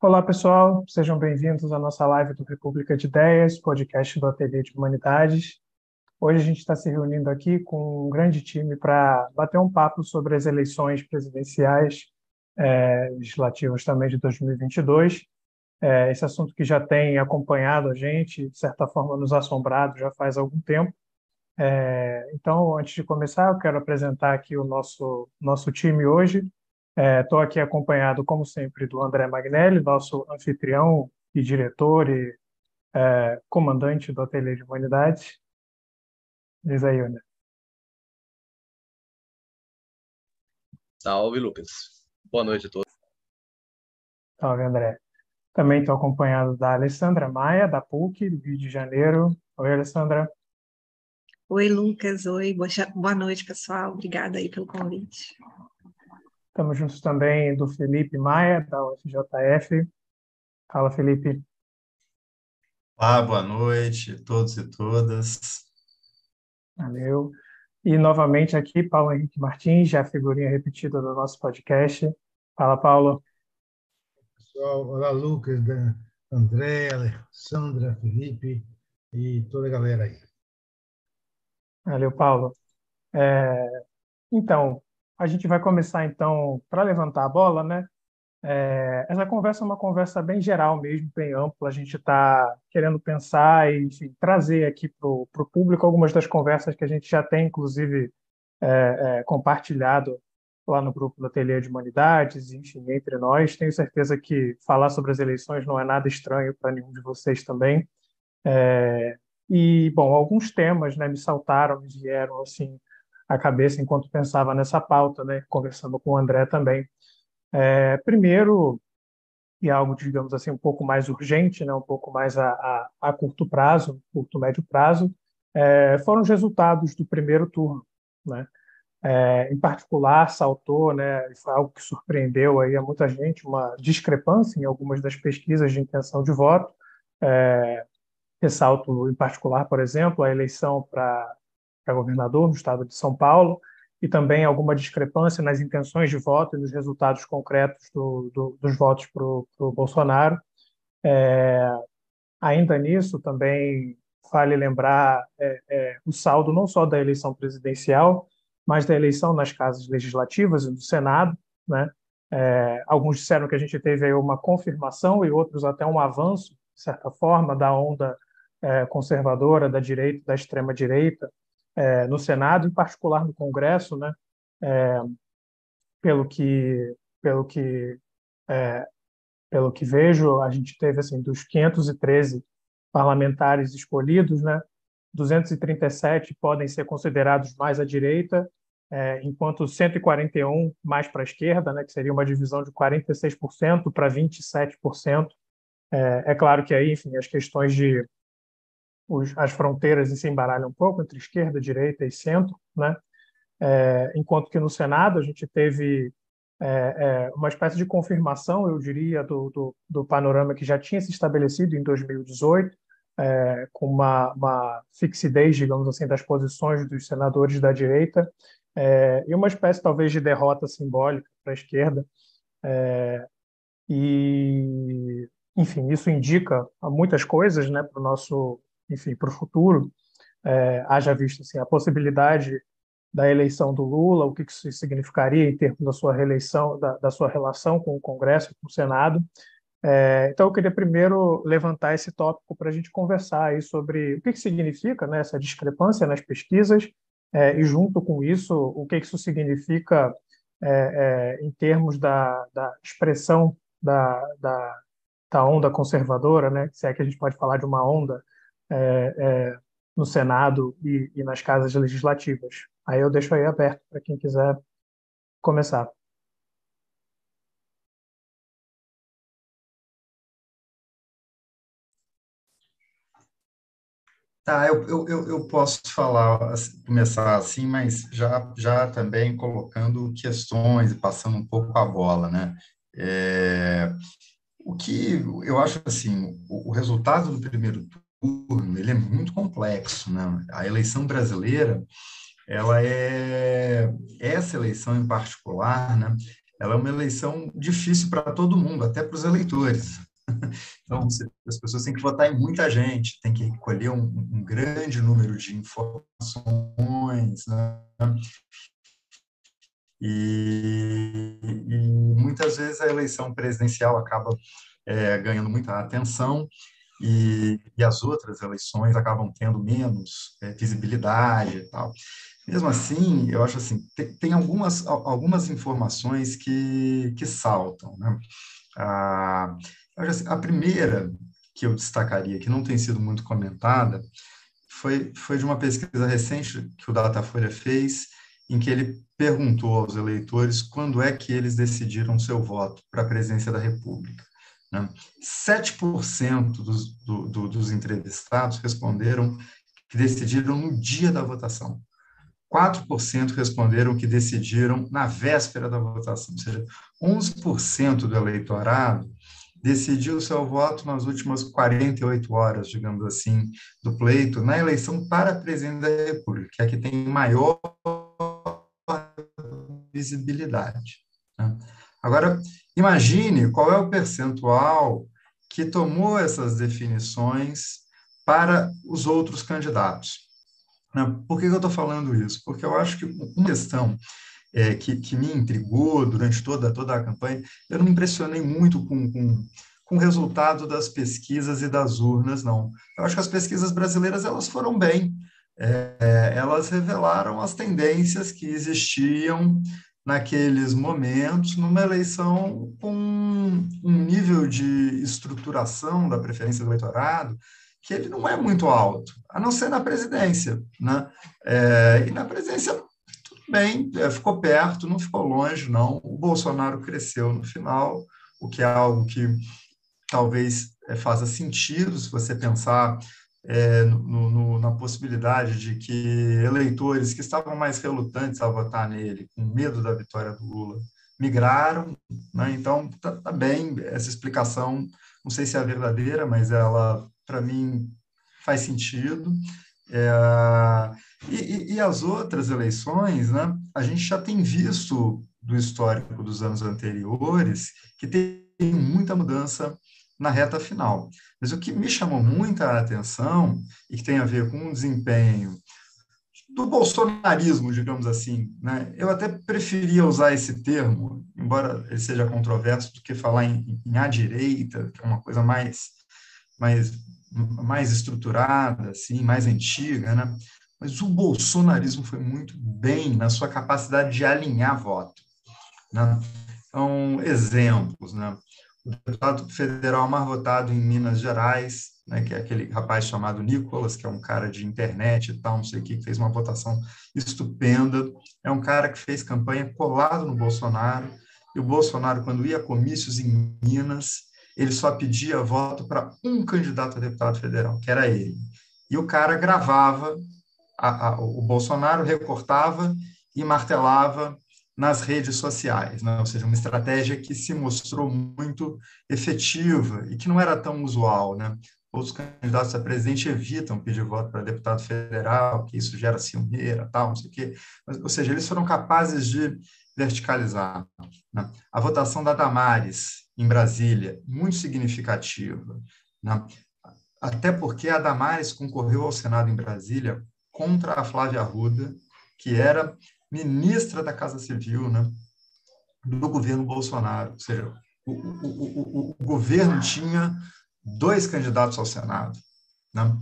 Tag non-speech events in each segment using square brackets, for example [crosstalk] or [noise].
Olá, pessoal, sejam bem-vindos à nossa live do República de Ideias, podcast do Ateliê de Humanidades. Hoje a gente está se reunindo aqui com um grande time para bater um papo sobre as eleições presidenciais, é, legislativas também de 2022. É, esse assunto que já tem acompanhado a gente, de certa forma nos assombrado já faz algum tempo. É, então, antes de começar, eu quero apresentar aqui o nosso, nosso time hoje. Estou é, aqui acompanhado, como sempre, do André Magnelli, nosso anfitrião e diretor e é, comandante do Ateliê de Humanidades. Diz aí, André. Salve, Lucas. Boa noite a todos. Salve, André. Também estou acompanhado da Alessandra Maia, da PUC, do Rio de Janeiro. Oi, Alessandra. Oi, Lucas. Oi, boa noite, pessoal. Obrigada aí pelo convite. Estamos juntos também do Felipe Maia, da UFJF. Fala, Felipe. Olá, boa noite a todos e todas. Valeu. E novamente aqui, Paulo Henrique Martins, já figurinha repetida do nosso podcast. Fala, Paulo. Pessoal, olá, Lucas, André, Alessandra, Felipe e toda a galera aí. Valeu, Paulo. É, então, a gente vai começar, então, para levantar a bola, né? É, essa conversa é uma conversa bem geral mesmo, bem ampla. A gente está querendo pensar e enfim, trazer aqui para o público algumas das conversas que a gente já tem, inclusive, é, é, compartilhado lá no grupo do Ateliê de Humanidades, enfim, entre nós. Tenho certeza que falar sobre as eleições não é nada estranho para nenhum de vocês também. É, e, bom, alguns temas né, me saltaram, me vieram, assim, a cabeça enquanto pensava nessa pauta, né, conversando com o André também. É, primeiro, e algo, digamos assim, um pouco mais urgente, né, um pouco mais a, a, a curto prazo, curto, médio prazo, é, foram os resultados do primeiro turno. Né? É, em particular, saltou, né, foi algo que surpreendeu aí a muita gente, uma discrepância em algumas das pesquisas de intenção de voto. É, ressalto, em particular, por exemplo, a eleição para para governador no estado de São Paulo, e também alguma discrepância nas intenções de voto e nos resultados concretos do, do, dos votos para o Bolsonaro. É, ainda nisso, também vale lembrar é, é, o saldo não só da eleição presidencial, mas da eleição nas casas legislativas e do Senado. Né? É, alguns disseram que a gente teve uma confirmação e outros até um avanço, de certa forma, da onda é, conservadora, da direita, da extrema-direita, é, no Senado, em particular no Congresso, né? É, pelo que pelo que é, pelo que vejo, a gente teve assim dos 513 parlamentares escolhidos, né? 237 podem ser considerados mais à direita, é, enquanto 141 mais para a esquerda, né, que seria uma divisão de 46% para 27%. É, é claro que aí, enfim, as questões de os, as fronteiras se embaralham um pouco entre esquerda, direita e centro, né? É, enquanto que no Senado a gente teve é, é, uma espécie de confirmação, eu diria, do, do, do, panorama que já tinha se estabelecido em 2018, é, com uma, uma fixidez, digamos assim, das posições dos senadores da direita, é, e uma espécie, talvez, de derrota simbólica para a esquerda. É, e, enfim, isso indica muitas coisas né, para o nosso enfim, para o futuro, é, haja visto assim, a possibilidade da eleição do Lula, o que isso significaria em termos da sua reeleição, da, da sua relação com o Congresso, com o Senado. É, então, eu queria primeiro levantar esse tópico para a gente conversar aí sobre o que, que significa né, essa discrepância nas pesquisas é, e, junto com isso, o que, que isso significa é, é em termos da, da expressão da, da, da, onda conservadora, né, se é que a gente pode falar de uma onda é, é, no Senado e, e, nas casas legislativas. Aí eu deixo aí aberto para quem quiser começar. Tá, eu, eu, eu posso falar, começar assim, mas já, já também colocando questões e passando um pouco a bola, né? É, o que eu acho assim, o, o resultado do primeiro turno, ele é muito complexo, né? A eleição brasileira, ela é essa eleição em particular, né? ela é uma eleição difícil para todo mundo, até para os eleitores. [laughs] Então, as pessoas têm que votar em muita gente, tem que recolher um, um grande número de informações, né? E, e, muitas vezes a eleição presidencial acaba é, ganhando muita atenção e, e, as outras eleições acabam tendo menos é, visibilidade e tal. Mesmo assim, eu acho assim, tem, tem algumas, algumas informações que, que saltam. Né? Ah, assim, a primeira que eu destacaria, que não tem sido muito comentada, foi, foi de uma pesquisa recente que o Datafolha fez, em que ele perguntou aos eleitores quando é que eles decidiram seu voto para a presidência da República. Né? 7% dos, do, do, dos entrevistados responderam que decidiram no dia da votação. 4% responderam que decidiram na véspera da votação, ou seja, 11% do eleitorado decidiu seu voto nas últimas 48 horas, digamos assim, do pleito, na eleição para presidente da República, que é que tem maior visibilidade. Né? Agora, imagine qual é o percentual que tomou essas definições para os outros candidatos. Né? Por que eu estou falando isso? Porque eu acho que uma questão é, que, que, me intrigou durante toda, toda a campanha, eu não me impressionei muito com, com, com o resultado das pesquisas e das urnas, não. Eu acho que as pesquisas brasileiras elas foram bem, é, elas revelaram as tendências que existiam naqueles momentos, numa eleição com um nível de estruturação da preferência do eleitorado que ele não é muito alto, a não ser na presidência. Né? É, e na presidência, tudo bem, é, ficou perto, não ficou longe, não. O Bolsonaro cresceu no final, o que é algo que talvez é, faça sentido se você pensar é, no, no, na possibilidade de que eleitores que estavam mais relutantes a votar nele, com medo da vitória do Lula, migraram. Né? Então, está tá bem essa explicação, não sei se é verdadeira, mas ela, para mim, faz sentido. É, e, e, as outras eleições, né, a gente já tem visto do histórico dos anos anteriores que tem muita mudança na reta final. Mas o que me chamou muita atenção e que tem a ver com o desempenho do bolsonarismo, digamos assim, né? eu até preferia usar esse termo, embora ele seja controverso, do que falar em, em à direita, que é uma coisa mais, mais, mais estruturada, assim, mais antiga, né? Mas o bolsonarismo foi muito bem na sua capacidade de alinhar voto. Né? Então, exemplos, né? O deputado federal mais votado em Minas Gerais, né, que é aquele rapaz chamado Nicolas, que é um cara de internet e tal, não sei o que, que fez uma votação estupenda. É um cara que fez campanha colado no Bolsonaro, e o Bolsonaro, quando ia a comícios em Minas, ele só pedia voto para um candidato a deputado federal, que era ele. E o cara gravava, a, a, o Bolsonaro recortava e martelava nas redes sociais, né? ou seja, uma estratégia que se mostrou muito efetiva e que não era tão usual. Né? Outros candidatos a presidente evitam pedir voto para deputado federal, que isso gera ciumeira, tal, não sei o quê. Mas, ou seja, eles foram capazes de verticalizar. Né? A votação da Damares em Brasília, muito significativa. Né? Até porque a Damares concorreu ao Senado em Brasília contra a Flávia Arruda, que era ministra da Casa Civil né, do governo Bolsonaro. Ou seja, o, o, o, o governo tinha dois candidatos ao Senado. Né?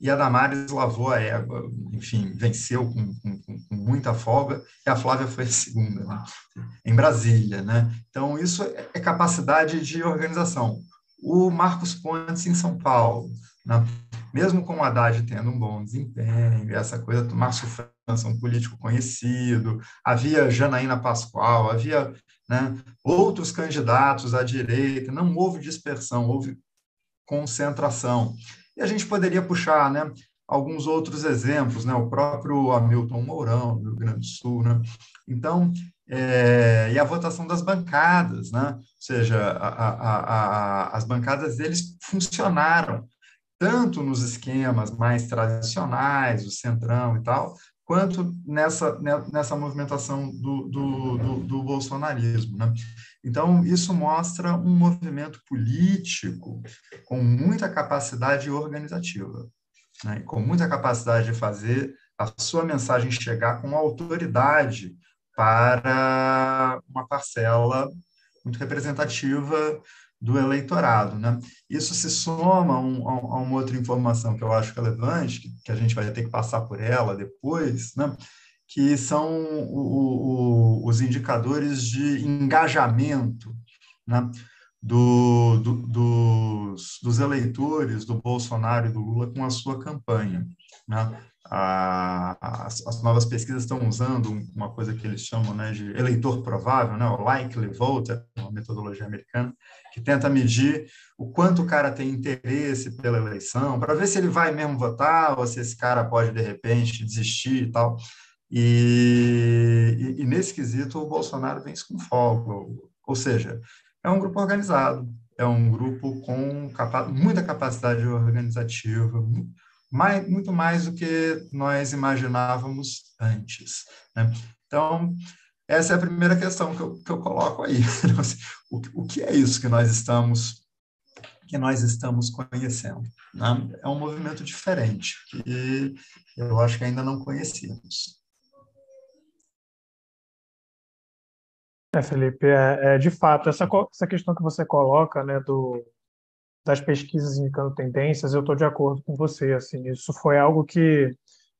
E a Damares lavou a égua, enfim, venceu com, com, com, muita folga, e a Flávia foi a segunda, né? em Brasília. Né? Então, isso é capacidade de organização. O Marcos Pontes, em São Paulo, né? Mesmo com o Haddad tendo um bom desempenho, essa coisa Márcio França, um político conhecido, havia Janaína Pascoal, havia né, outros candidatos à direita, não houve dispersão, houve concentração. E a gente poderia puxar né, alguns outros exemplos, né, o próprio Hamilton Mourão, do Rio Grande do Sul. Né? Então, é, e a votação das bancadas, né? ou seja, a, a, a, as bancadas deles funcionaram tanto nos esquemas mais tradicionais, o centrão e tal, quanto nessa, nessa movimentação do, do, do, do bolsonarismo. Né? Então, isso mostra um movimento político com muita capacidade organizativa, né? com muita capacidade de fazer a sua mensagem chegar com autoridade para uma parcela muito representativa do eleitorado. Né? Isso se soma a, um, a, uma outra informação que eu acho relevante, que, que, a gente vai ter que passar por ela depois, né? que são o, o, os indicadores de engajamento né? do, do, dos, dos eleitores do Bolsonaro e do Lula com a sua campanha. Né? As, as, novas pesquisas estão usando uma coisa que eles chamam né, de eleitor provável, né, o likely voter, uma metodologia americana, que tenta medir o quanto o cara tem interesse pela eleição, para ver se ele vai mesmo votar ou se esse cara pode, de repente, desistir e tal. E, e, e nesse quesito, o Bolsonaro vence com folga, ou seja, é um grupo organizado, é um grupo com capa muita capacidade organizativa, mais, muito mais do que nós imaginávamos antes. Né? Então, essa é a primeira questão que eu, que eu coloco aí. [laughs] o, o que é isso que nós estamos que nós estamos conhecendo? Né? É um movimento diferente que eu acho que ainda não conhecíamos. É, Felipe, é, é, de fato, essa, essa questão que você coloca, né, do, das pesquisas indicando tendências, eu estou de acordo com você. Assim, isso foi algo que,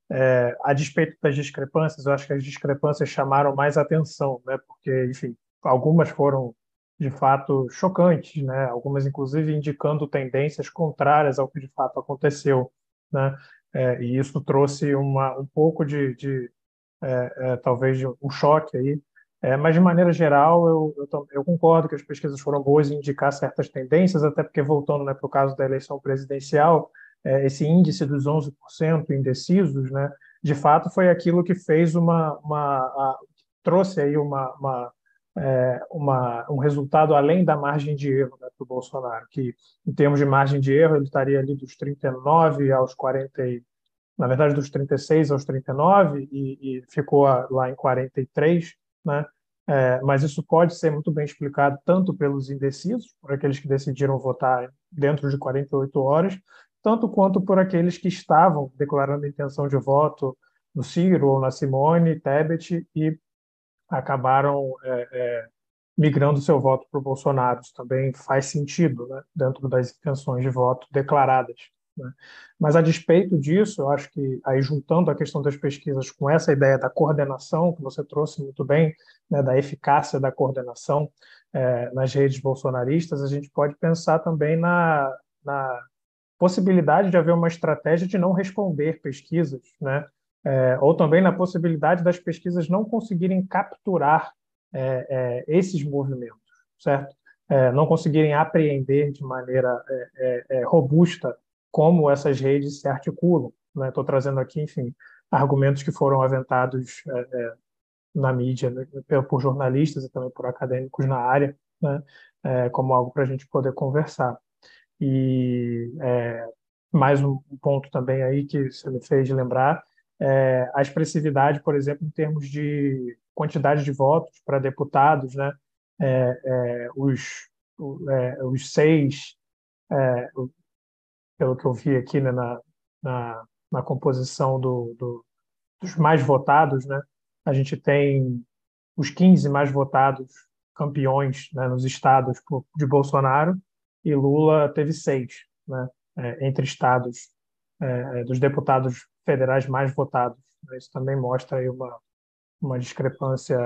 é, a despeito das discrepâncias, eu acho que as discrepâncias chamaram mais atenção, né? Porque, enfim, algumas foram de fato chocantes, né? Algumas, inclusive, indicando tendências contrárias ao que de fato aconteceu, né? É, e isso trouxe uma, um pouco de, de é, é talvez, um choque aí é, mas, de maneira geral, eu, eu, eu, concordo que as pesquisas foram boas em indicar certas tendências, até porque, voltando né, para o caso da eleição presidencial, é, esse índice dos 11% indecisos, né, de fato, foi aquilo que fez uma. uma a, trouxe aí uma, uma, é, uma, um resultado além da margem de erro né, para o Bolsonaro, que, em termos de margem de erro, ele estaria ali dos 39 aos 40, na verdade, dos 36 aos 39, e, e ficou lá em 43 né? É, mas isso pode ser muito bem explicado tanto pelos indecisos, por aqueles que decidiram votar dentro de 48 horas, tanto quanto por aqueles que estavam declarando intenção de voto no Ciro ou na Simone Tebet e acabaram é, é, migrando seu voto para o Bolsonaro. Isso também faz sentido né, dentro das intenções de voto declaradas. Né? Mas, a despeito disso, eu acho que, aí juntando a questão das pesquisas com essa ideia da coordenação, que você trouxe muito bem, né, da eficácia da coordenação é, nas redes bolsonaristas, a gente pode pensar também na, na possibilidade de haver uma estratégia de não responder pesquisas, né? É, ou também na possibilidade das pesquisas não conseguirem capturar é, é, esses movimentos, certo? É, não conseguirem apreender de maneira é, robusta como essas redes se articulam. Estou né? trazendo aqui, enfim, argumentos que foram aventados é, é, na mídia né? por jornalistas e também por acadêmicos na área, né? é, como algo para a gente poder conversar. E é, mais um ponto também aí que você me fez lembrar, é, a expressividade, por exemplo, em termos de quantidade de votos para deputados, né? É, os, os seis pelo que eu vi aqui né, na, na, na, composição do, do, dos mais votados, né, a gente tem os 15 mais votados campeões né, nos estados de Bolsonaro e Lula teve seis né, é, entre estados é, é dos deputados federais mais votados. Isso também mostra aí uma, uma discrepância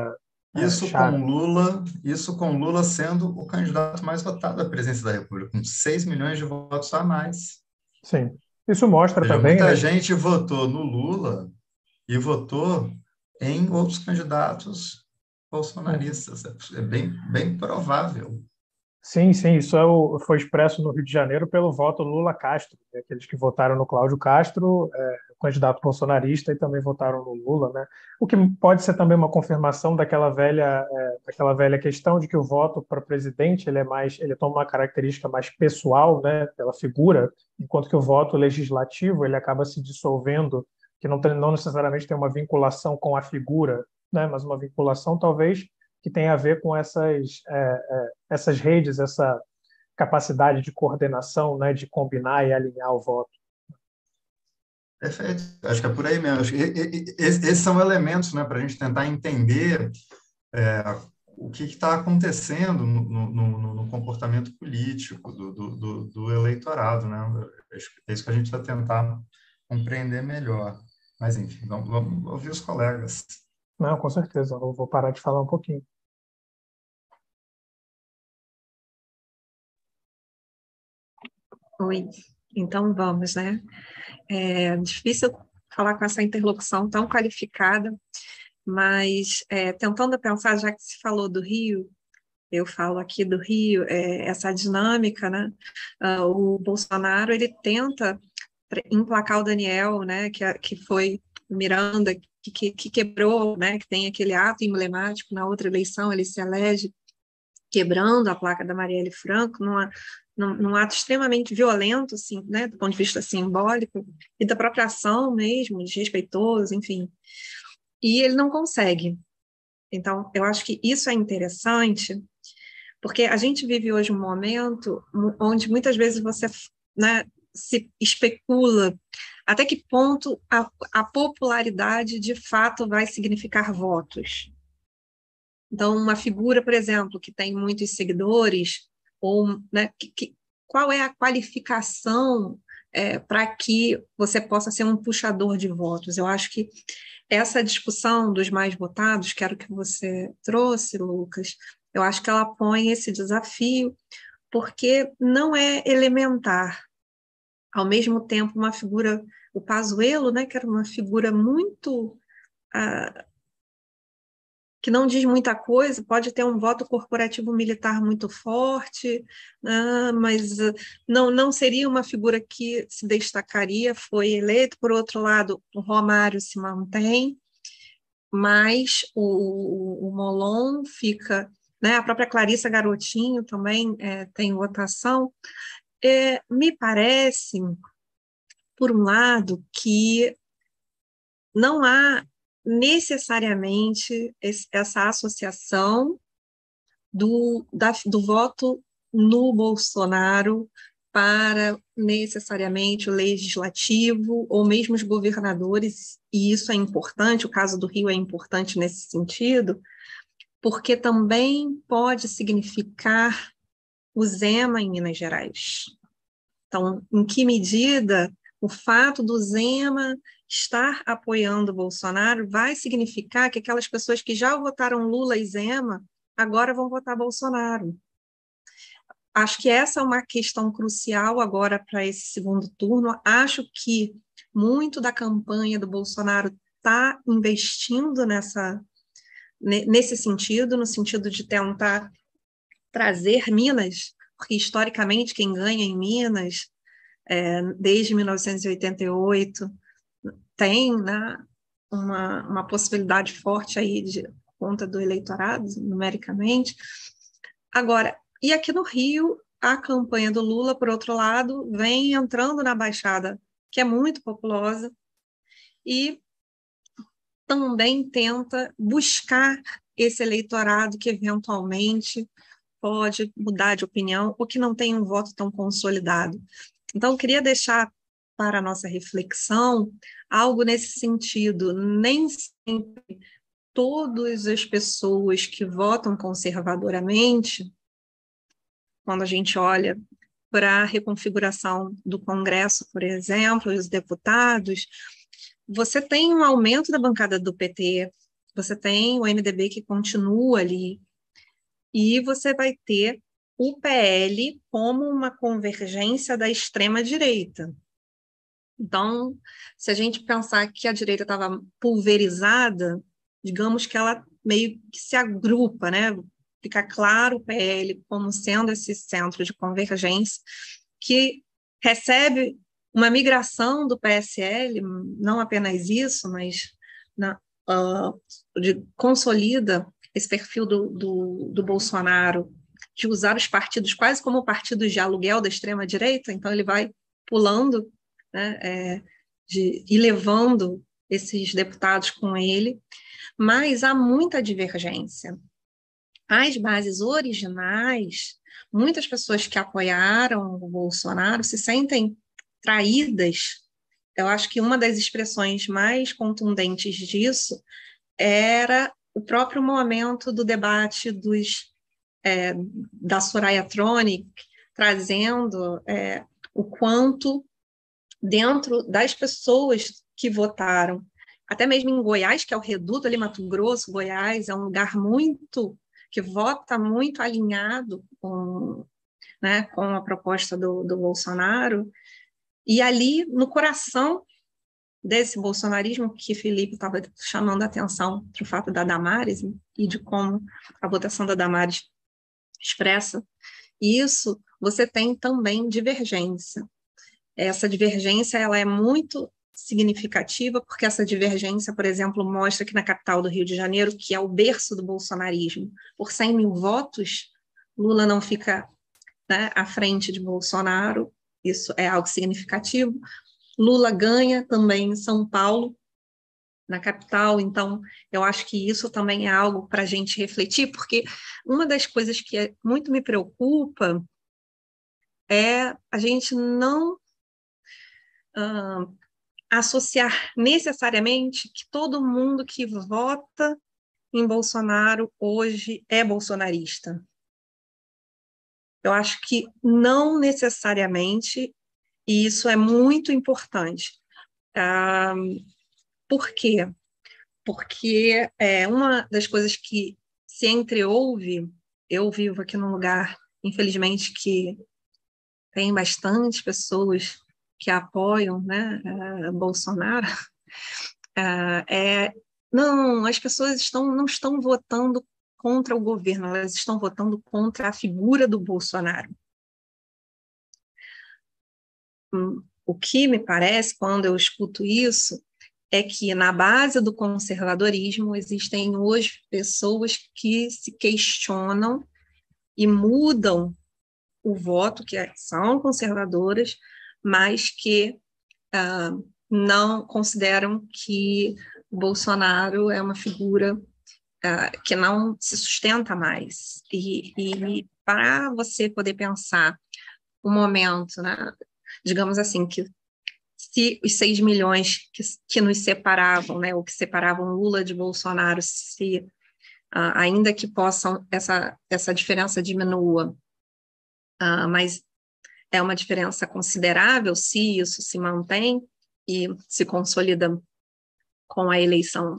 é, isso com Lula, isso com Lula sendo o candidato mais votado à presidência da República, com 6 milhões de votos a mais. Sim. Isso mostra seja, também. Muita né? gente votou no Lula e votou em outros candidatos bolsonaristas. É bem, bem provável. Sim, sim, isso é o, foi expresso no Rio de Janeiro pelo voto Lula-Castro, né? aqueles que votaram no Cláudio Castro, é, candidato bolsonarista, e também votaram no Lula, né? O que pode ser também uma confirmação daquela velha, é, daquela velha questão de que o voto para presidente ele é mais, ele toma uma característica mais pessoal, né, pela figura, enquanto que o voto legislativo ele acaba se dissolvendo que não, tem, não necessariamente tem uma vinculação com a figura, né, mas uma vinculação talvez que tenha a ver com essas, é, é, essas redes, essa capacidade de coordenação, né, de combinar e alinhar o voto. Perfeito, acho que é por aí mesmo. Acho que esses são elementos né, para a gente tentar entender é, o que está acontecendo no, no, no, comportamento político do, do, do, eleitorado. Né? É isso que a gente vai tentar compreender melhor. Mas, enfim, vamos, vamos ouvir os colegas. Não, com certeza. Eu vou parar de falar um pouquinho. Oi, então vamos, né? É difícil falar com essa interlocução tão qualificada, mas é, tentando pensar, já que se falou do Rio, eu falo aqui do Rio, é, essa dinâmica, né? Uh, o Bolsonaro ele tenta emplacar o Daniel, né? Que, que foi Miranda que, que, que quebrou, né? Que tem aquele ato emblemático na outra eleição, ele se elege quebrando a placa da Marielle Franco numa num, num, ato extremamente violento, assim, né, do ponto de vista simbólico, e da própria ação mesmo, desrespeitoso, enfim. E ele não consegue. Então, eu acho que isso é interessante, porque a gente vive hoje um momento onde muitas vezes você né, se especula até que ponto a, a popularidade de fato vai significar votos. Então, uma figura, por exemplo, que tem muitos seguidores, ou né, que, que, qual é a qualificação é, para que você possa ser um puxador de votos. Eu acho que essa discussão dos mais votados, que era o que você trouxe, Lucas, eu acho que ela põe esse desafio, porque não é elementar. Ao mesmo tempo, uma figura, o Pazuello, né, que era uma figura muito ah, que não diz muita coisa, pode ter um voto corporativo militar muito forte, né, mas uh, não, não seria uma figura que se destacaria, foi eleito. Por outro lado, o Romário se mantém, mas o, o, o Molon fica, né, a própria Clarissa Garotinho também é, tem votação. É, me parece, por um lado, que não há necessariamente essa associação do, da, do voto no Bolsonaro para necessariamente o legislativo ou mesmo os governadores, e isso é importante, o caso do Rio é importante nesse sentido, porque também pode significar o Zema em Minas Gerais. Então, em que medida o fato do Zema estar apoiando Bolsonaro vai significar que aquelas pessoas que já votaram Lula e Zema agora vão votar Bolsonaro. Acho que essa é uma questão crucial agora para esse segundo turno. Acho que muito da campanha do Bolsonaro está investindo nessa nesse sentido, no sentido de tentar trazer Minas, porque historicamente quem ganha em Minas, é, desde 1988, tem né, uma, uma possibilidade forte aí de conta do eleitorado, numericamente. Agora, e aqui no Rio, a campanha do Lula, por outro lado, vem entrando na Baixada, que é muito populosa, e também tenta buscar esse eleitorado que eventualmente pode mudar de opinião ou que não tem um voto tão consolidado. Então, queria deixar para a nossa reflexão algo nesse sentido. Nem sempre todas as pessoas que votam conservadoramente, quando a gente olha para a reconfiguração do Congresso, por exemplo, e os deputados, você tem um aumento da bancada do PT, você tem o MDB que continua ali, e você vai ter o PL como uma convergência da extrema-direita. Então, se a gente pensar que a direita estava pulverizada, digamos que ela meio que se agrupa, né? Fica claro o PL como sendo esse centro de convergência que recebe uma migração do PSL, não apenas isso, mas na, uh, de, consolida esse perfil do, do, do Bolsonaro de usar os partidos quase como partidos de aluguel da extrema direita, então ele vai pulando né, é, de ir levando esses deputados com ele, mas há muita divergência. As bases originais, muitas pessoas que apoiaram o Bolsonaro se sentem traídas. Eu acho que uma das expressões mais contundentes disso era o próprio momento do debate dos, é, da Soraya Tronic, trazendo é, o quanto dentro das pessoas que votaram, até mesmo em Goiás, que é o reduto ali, Mato Grosso, Goiás, é um lugar muito que vota muito alinhado com, né, com a proposta do, do Bolsonaro, e ali no coração desse bolsonarismo que Felipe estava chamando a atenção para o fato da Damares e de como a votação da Damares expressa isso, você tem também divergência. Essa divergência ela é muito significativa, porque essa divergência, por exemplo, mostra que na capital do Rio de Janeiro, que é o berço do bolsonarismo, por 100 mil votos, Lula não fica né, à frente de Bolsonaro, isso é algo significativo. Lula ganha também em São Paulo, na capital, então eu acho que isso também é algo para a gente refletir, porque uma das coisas que é, muito me preocupa é a gente não uh, associar necessariamente que todo mundo que vota em Bolsonaro hoje é bolsonarista. Eu acho que não necessariamente, e isso é muito importante. Ah, por quê? Porque é uma das coisas que se entreouve, eu vivo aqui num lugar, infelizmente, que tem bastante pessoas que apoiam né, uh, Bolsonaro, uh, [laughs] é, não, as pessoas estão, não estão votando contra o governo, elas estão votando contra a figura do Bolsonaro. Hum, o que me parece, quando eu escuto isso, é que na base do conservadorismo existem hoje pessoas que se questionam e mudam o voto, que são conservadoras, mas que uh, não consideram que Bolsonaro é uma figura uh, que não se sustenta mais. E, e para você poder pensar o um momento, né, digamos assim, que se os 6 milhões que, que nos separavam, né, ou que separavam Lula de Bolsonaro, se uh, ainda que possam essa, essa diferença diminua, uh, mas é uma diferença considerável se isso se mantém e se consolida com a eleição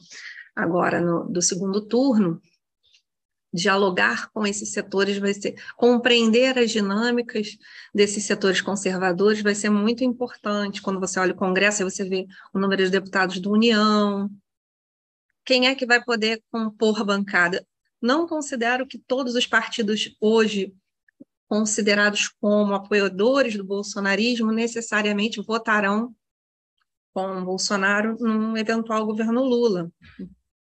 agora no, do segundo turno, dialogar com esses setores vai ser compreender as dinâmicas desses setores conservadores vai ser muito importante. Quando você olha o Congresso aí você vê o número de deputados da União. Quem é que vai poder compor bancada? Não considero que todos os partidos hoje considerados como apoiadores do bolsonarismo necessariamente votarão com Bolsonaro num eventual governo Lula.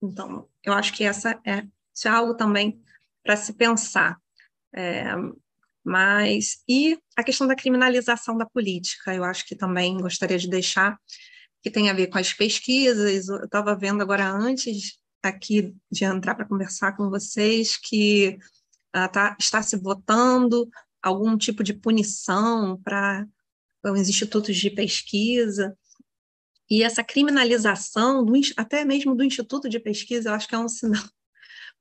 Então, eu acho que essa é, isso é algo também para se pensar. É, mas, e a questão da criminalização da política, eu acho que também gostaria de deixar, que tem a ver com as pesquisas, eu estava vendo agora antes aqui de entrar para conversar com vocês, que uh, tá, está se votando algum tipo de punição para os institutos de pesquisa. E essa criminalização, do, até mesmo do instituto de pesquisa, eu acho que é um sinal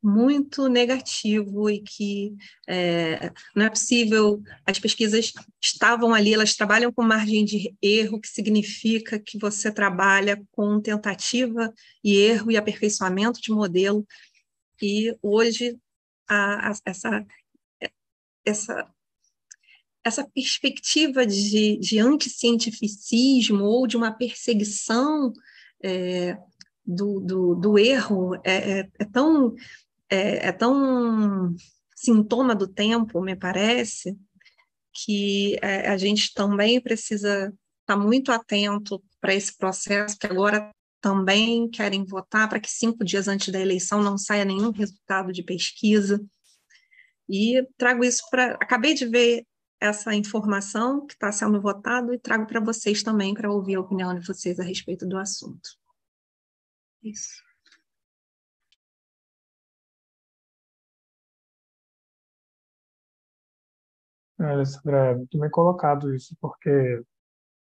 muito negativo e que é, não é possível. As pesquisas estavam ali, elas trabalham com margem de erro, que significa que você trabalha com tentativa e erro e aperfeiçoamento de modelo. E hoje a, a, essa, essa, essa perspectiva de, de anticientificismo ou de uma perseguição é, do, do, do, erro é, é, é tão, é, é, tão sintoma do tempo, me parece, que é, a gente também precisa estar tá muito atento para esse processo que agora também querem votar para que cinco dias antes da eleição não saia nenhum resultado de pesquisa. E trago isso para. Acabei de ver essa informação que está sendo votado e trago para vocês também para ouvir a opinião de vocês a respeito do assunto. Isso. Alessandra, é muito bem colocado isso, porque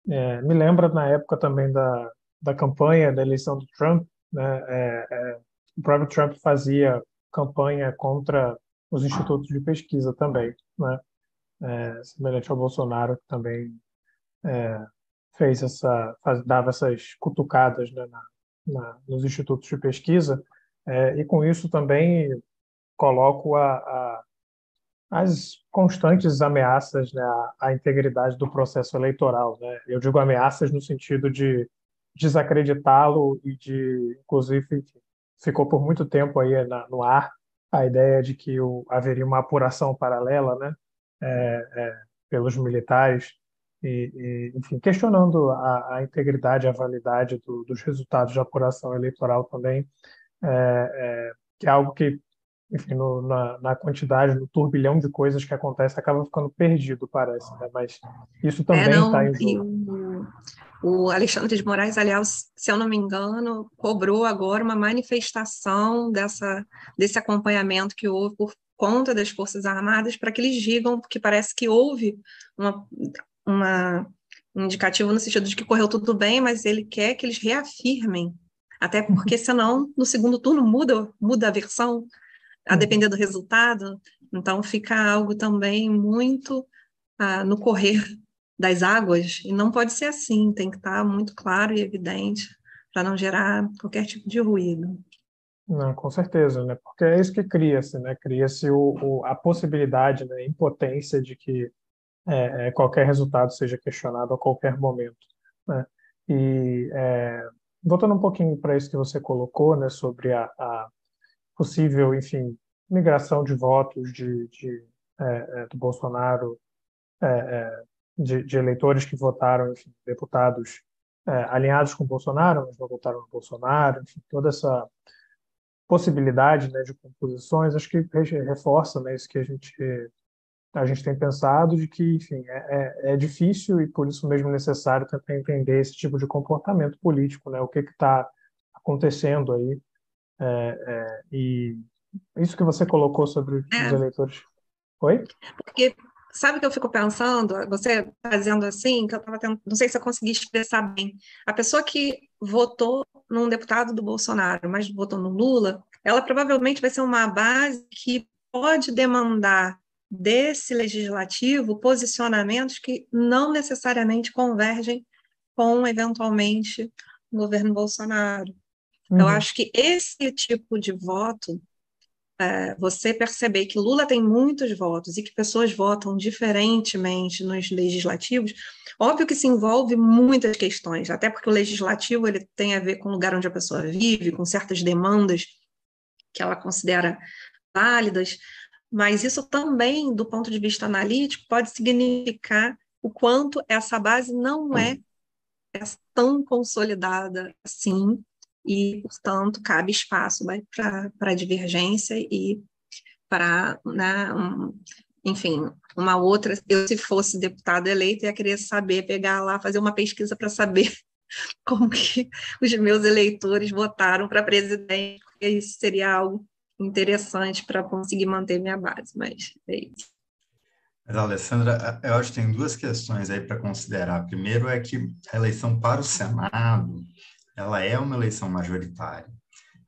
é, me lembra na época também da, da campanha da eleição do Trump, né? É, é, o próprio Trump fazia campanha contra os institutos de pesquisa também, né? É, semelhante ao Bolsonaro, que também é, fez essa, dava essas cutucadas né, na, na, nos institutos de pesquisa, é, e com isso também coloco a, a, as constantes ameaças né, à, integridade do processo eleitoral. Né? Eu digo ameaças no sentido de desacreditá-lo e de, inclusive, ficou por muito tempo aí na, no ar a ideia de que o, haveria uma apuração paralela, né, é, é, pelos militares e, e, enfim, questionando a, a integridade, a validade do, dos resultados de apuração eleitoral também, é, é que é algo que, enfim, no, na, na, quantidade, no turbilhão de coisas que acontece, acaba ficando perdido, parece, né? mas isso também está é, em jogo. O, o Alexandre de Moraes, aliás, se eu não me engano, cobrou agora uma manifestação dessa, desse acompanhamento que houve por conta das Forças Armadas para que eles digam, porque parece que houve uma, uma um indicativo no sentido de que correu tudo bem, mas ele quer que eles reafirmem, até porque [laughs] senão no segundo turno muda muda a versão a uhum. depender do resultado, então fica algo também muito ah, no correr das águas e não pode ser assim, tem que estar muito claro e evidente para não gerar qualquer tipo de ruído. Não, com certeza, né? Porque é isso que cria-se, né? Cria-se a possibilidade, né? a impotência de que é, é, qualquer resultado seja questionado a qualquer momento. Né? E é, voltando um pouquinho para isso que você colocou, né, sobre a, a possível, enfim, migração de votos de, de é, é do Bolsonaro, é, de, de, eleitores que votaram, enfim, deputados alinhados com Bolsonaro, mas não votaram no Bolsonaro, enfim, toda essa possibilidade né, de composições, acho que reforça né, isso que a gente a gente tem pensado de que, enfim, é, é, é, difícil e por isso mesmo necessário tentar entender esse tipo de comportamento político, né? O que está acontecendo aí é, é, e isso que você colocou sobre os é. eleitores. Oi? Porque sabe o que eu fico pensando? Você fazendo assim, que eu estava tentando, não sei se eu consegui expressar bem. A pessoa que votou num deputado do Bolsonaro, mas votou no Lula, ela provavelmente vai ser uma base que pode demandar desse legislativo posicionamentos que não necessariamente convergem com, eventualmente, o governo Bolsonaro. Uhum. Eu acho que esse tipo de voto, é, você perceber que Lula tem muitos votos e que pessoas votam diferentemente nos legislativos, óbvio que se envolve muitas questões, até porque o legislativo ele tem a ver com o lugar onde a pessoa vive, com certas demandas que ela considera válidas, mas isso também, do ponto de vista analítico, pode significar o quanto essa base não é, é tão consolidada assim, e, portanto, cabe espaço para divergência e para, né, um, enfim, uma outra. Eu, se fosse deputado eleito, ia querer saber, pegar lá, fazer uma pesquisa para saber [laughs] como que os meus eleitores votaram para presidente, porque isso seria algo interessante para conseguir manter minha base, mas é isso. Mas, Alessandra, eu acho que tem duas questões aí para considerar. Primeiro é que a eleição para o Senado, ela é uma eleição majoritária.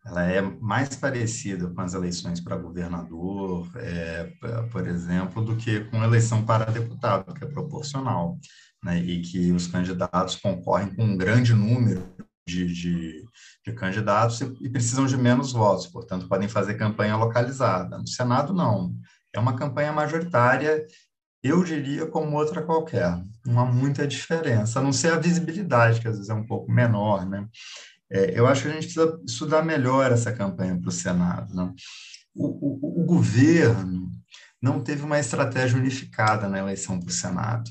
Ela é mais parecida com as eleições para governador, é, por exemplo, do que com eleição para deputado, que é proporcional, né? e que os candidatos concorrem com um grande número de, de, de, candidatos e, precisam de menos votos, portanto, podem fazer campanha localizada. No Senado, não. É uma campanha majoritária, eu diria, como outra qualquer. Não há muita diferença, a não ser a visibilidade, que às vezes é um pouco menor, né? É, eu acho que a gente precisa estudar melhor essa campanha para o Senado. Né? O, o, o governo não teve uma estratégia unificada na eleição para o Senado.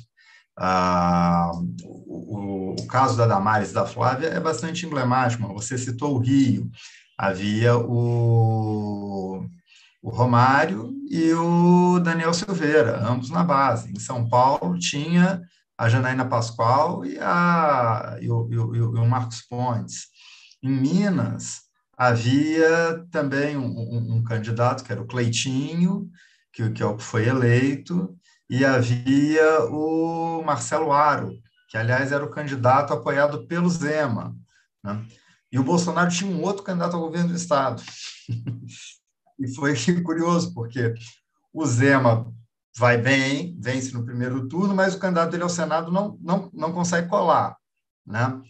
Ah, o, o, caso da Damares e da Flávia é bastante emblemático. Você citou o Rio, havia o, o Romário e o Daniel Silveira, ambos na base. Em São Paulo tinha a Janaína Pascoal e, a, e, o, e o, e o Marcos Pontes. Em Minas, havia também um, um, um, candidato, que era o Cleitinho, que, que foi eleito, e havia o Marcelo Aro, que, aliás, era o candidato apoiado pelo Zema. Né? E o Bolsonaro tinha um outro candidato ao governo do Estado. [laughs] e foi [laughs] curioso, porque o Zema vai bem, vence no primeiro turno, mas o candidato dele ao Senado não, não, não consegue colar. Né?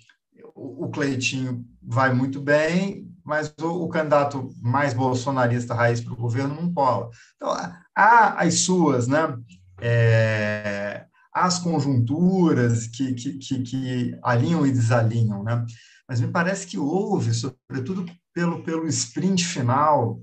O, o Cleitinho vai muito bem, mas o, o candidato mais bolsonarista raiz para o governo não cola. Então, há as suas, né? É, as conjunturas que, que, que, que, alinham e desalinham, né? Mas me parece que houve, sobretudo pelo, pelo sprint final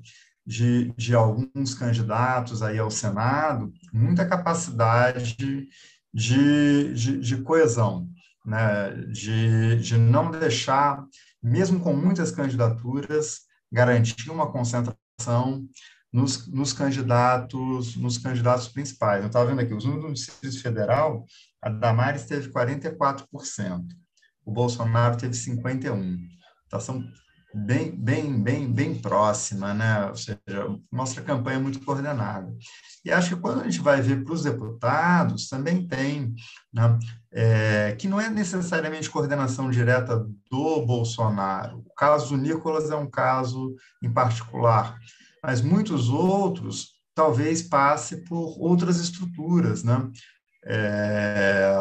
de, de alguns candidatos aí ao Senado, muita capacidade de, de, de coesão, né? de, de não deixar, mesmo com muitas candidaturas, garantir uma concentração nos, nos candidatos nos candidatos principais. Eu estava vendo aqui, os números do Distrito Federal, a Damares teve 44%, o Bolsonaro teve 51%. Então, são bem, bem, bem, bem próxima, né? Ou seja, mostra a campanha muito coordenada. E acho que quando a gente vai ver para os deputados, também tem, né? É, que não é necessariamente coordenação direta do Bolsonaro. O caso do Nicolas é um caso em particular, mas muitos outros talvez passe por outras estruturas, né? É,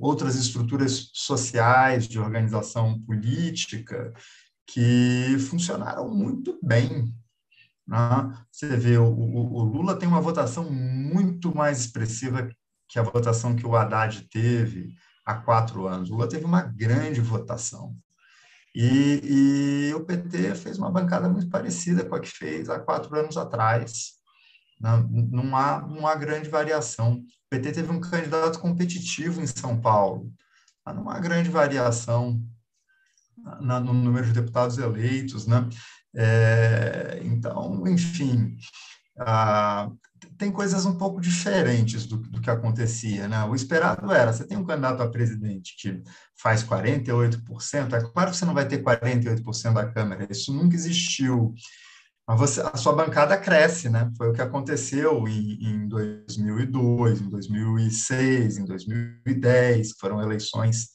outras estruturas sociais de organização política que funcionaram muito bem. Né? Você vê, o, o, Lula tem uma votação muito mais expressiva que a votação que o Haddad teve há quatro anos. O Lula teve uma grande votação. E, e, o PT fez uma bancada muito parecida com a que fez há quatro anos atrás. Não, não, há, não há grande variação. O PT teve um candidato competitivo em São Paulo, mas não há grande variação na, no número de deputados eleitos. Né? É, então, enfim, ah, tem coisas um pouco diferentes do, do, que acontecia. Né? O esperado era, você tem um candidato a presidente que faz 48%, é claro que você não vai ter 48% da Câmara, isso nunca existiu. Mas você, a sua bancada cresce, né? Foi o que aconteceu em, em 2002, em 2006, em 2010, que foram eleições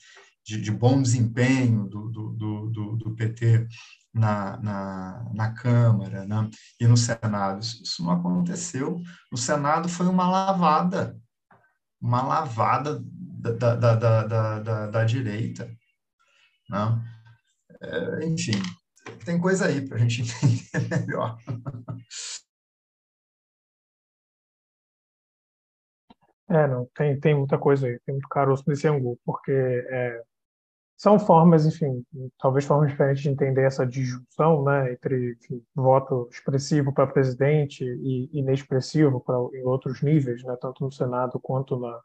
de, de bom desempenho do, do, do, do PT na, na, na, Câmara né? e no Senado. Isso, isso, não aconteceu. No Senado foi uma lavada, uma lavada da, da, da, da, da, direita. Né? É, enfim, tem coisa aí para a gente [laughs] entender melhor. É, não, tem, tem muita coisa aí, tem muito caroço nesse angu, porque é, são formas, enfim, talvez formas diferentes de entender essa disjunção, né, entre enfim, voto expressivo para presidente e inexpressivo para em outros níveis, né, tanto no Senado quanto na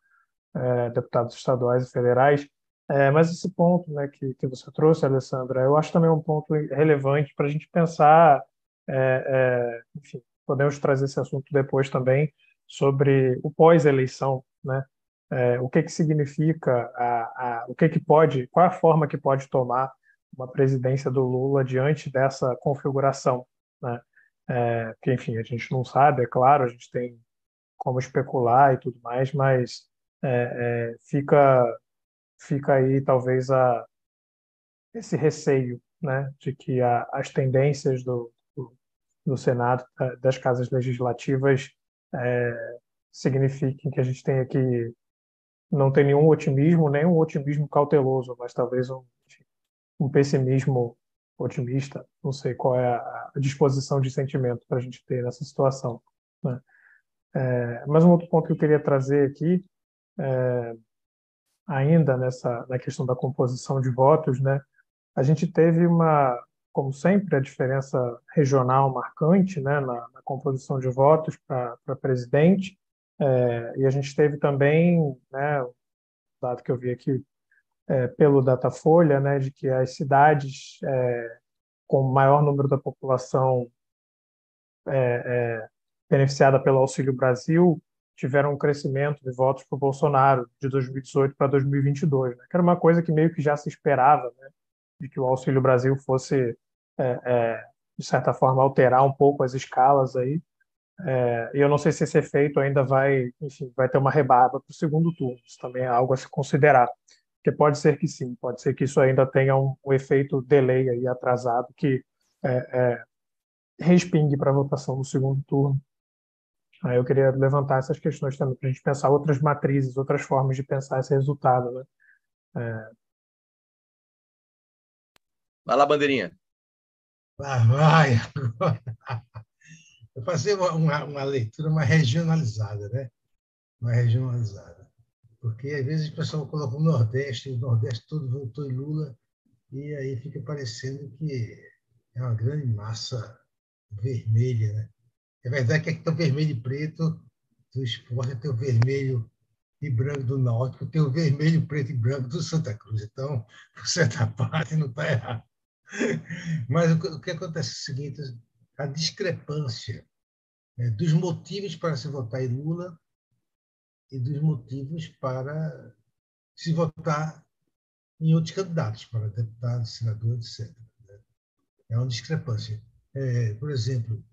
é, deputados estaduais e federais. É, mas esse ponto, né, que, que você trouxe, Alessandra, eu acho também um ponto relevante para a gente pensar, é, enfim, podemos trazer esse assunto depois também sobre o pós-eleição, né? É, o que que significa, a, a, o que que pode, qual a forma que pode tomar uma presidência do Lula diante dessa configuração, né? É, que enfim a gente não sabe, é claro, a gente tem como especular e tudo mais, mas é, é fica fica aí talvez a esse receio, né, de que a, as tendências do, do, do Senado, das casas legislativas, é, signifiquem que a gente tenha que não tem nenhum otimismo, nem um otimismo cauteloso, mas talvez um, um pessimismo otimista. Não sei qual é a, disposição de sentimento para a gente ter nessa situação. Né? É, mas um outro ponto que eu queria trazer aqui, é, ainda nessa na questão da composição de votos, né? A gente teve uma, como sempre, a diferença regional marcante, né, na, na composição de votos para presidente. É, e a gente teve também, né, dado que eu vi aqui é, pelo Datafolha, né, de que as cidades é, com maior número da população é, é, beneficiada pelo Auxílio Brasil tiveram um crescimento de votos para o Bolsonaro de 2018 para 2022, né, que era uma coisa que meio que já se esperava, né, de que o Auxílio Brasil fosse é, de certa forma, alterar um pouco as escalas aí. É, e eu não sei se esse efeito ainda vai, enfim, vai ter uma rebarba para o segundo turno. Isso também é algo a se considerar. Porque pode ser que sim, pode ser que isso ainda tenha um, um efeito delay aí atrasado que é, é, respingue para a votação no segundo turno. Aí eu queria levantar essas questões também, para a gente pensar outras matrizes, outras formas de pensar esse resultado. Né? É... Vai lá, bandeirinha. Lá vai. [laughs] Eu fazer uma, uma, uma, leitura mais regionalizada, né? Mais regionalizada. Porque às vezes o pessoal coloca o Nordeste, o Nordeste todo voltou em Lula, e aí fica parecendo que é uma grande massa vermelha, né? É verdade que aqui tem o vermelho e preto do esporte, tem o vermelho e branco do Náutico, tem o vermelho, preto e branco do Santa Cruz. Então, [laughs] por certa parte, não está errado. Mas o que acontece é o seguinte: a discrepância né, dos motivos para se votar em Lula e dos motivos para se votar em outros candidatos, para deputado, senador, etc. Né? É uma discrepância. É, por exemplo,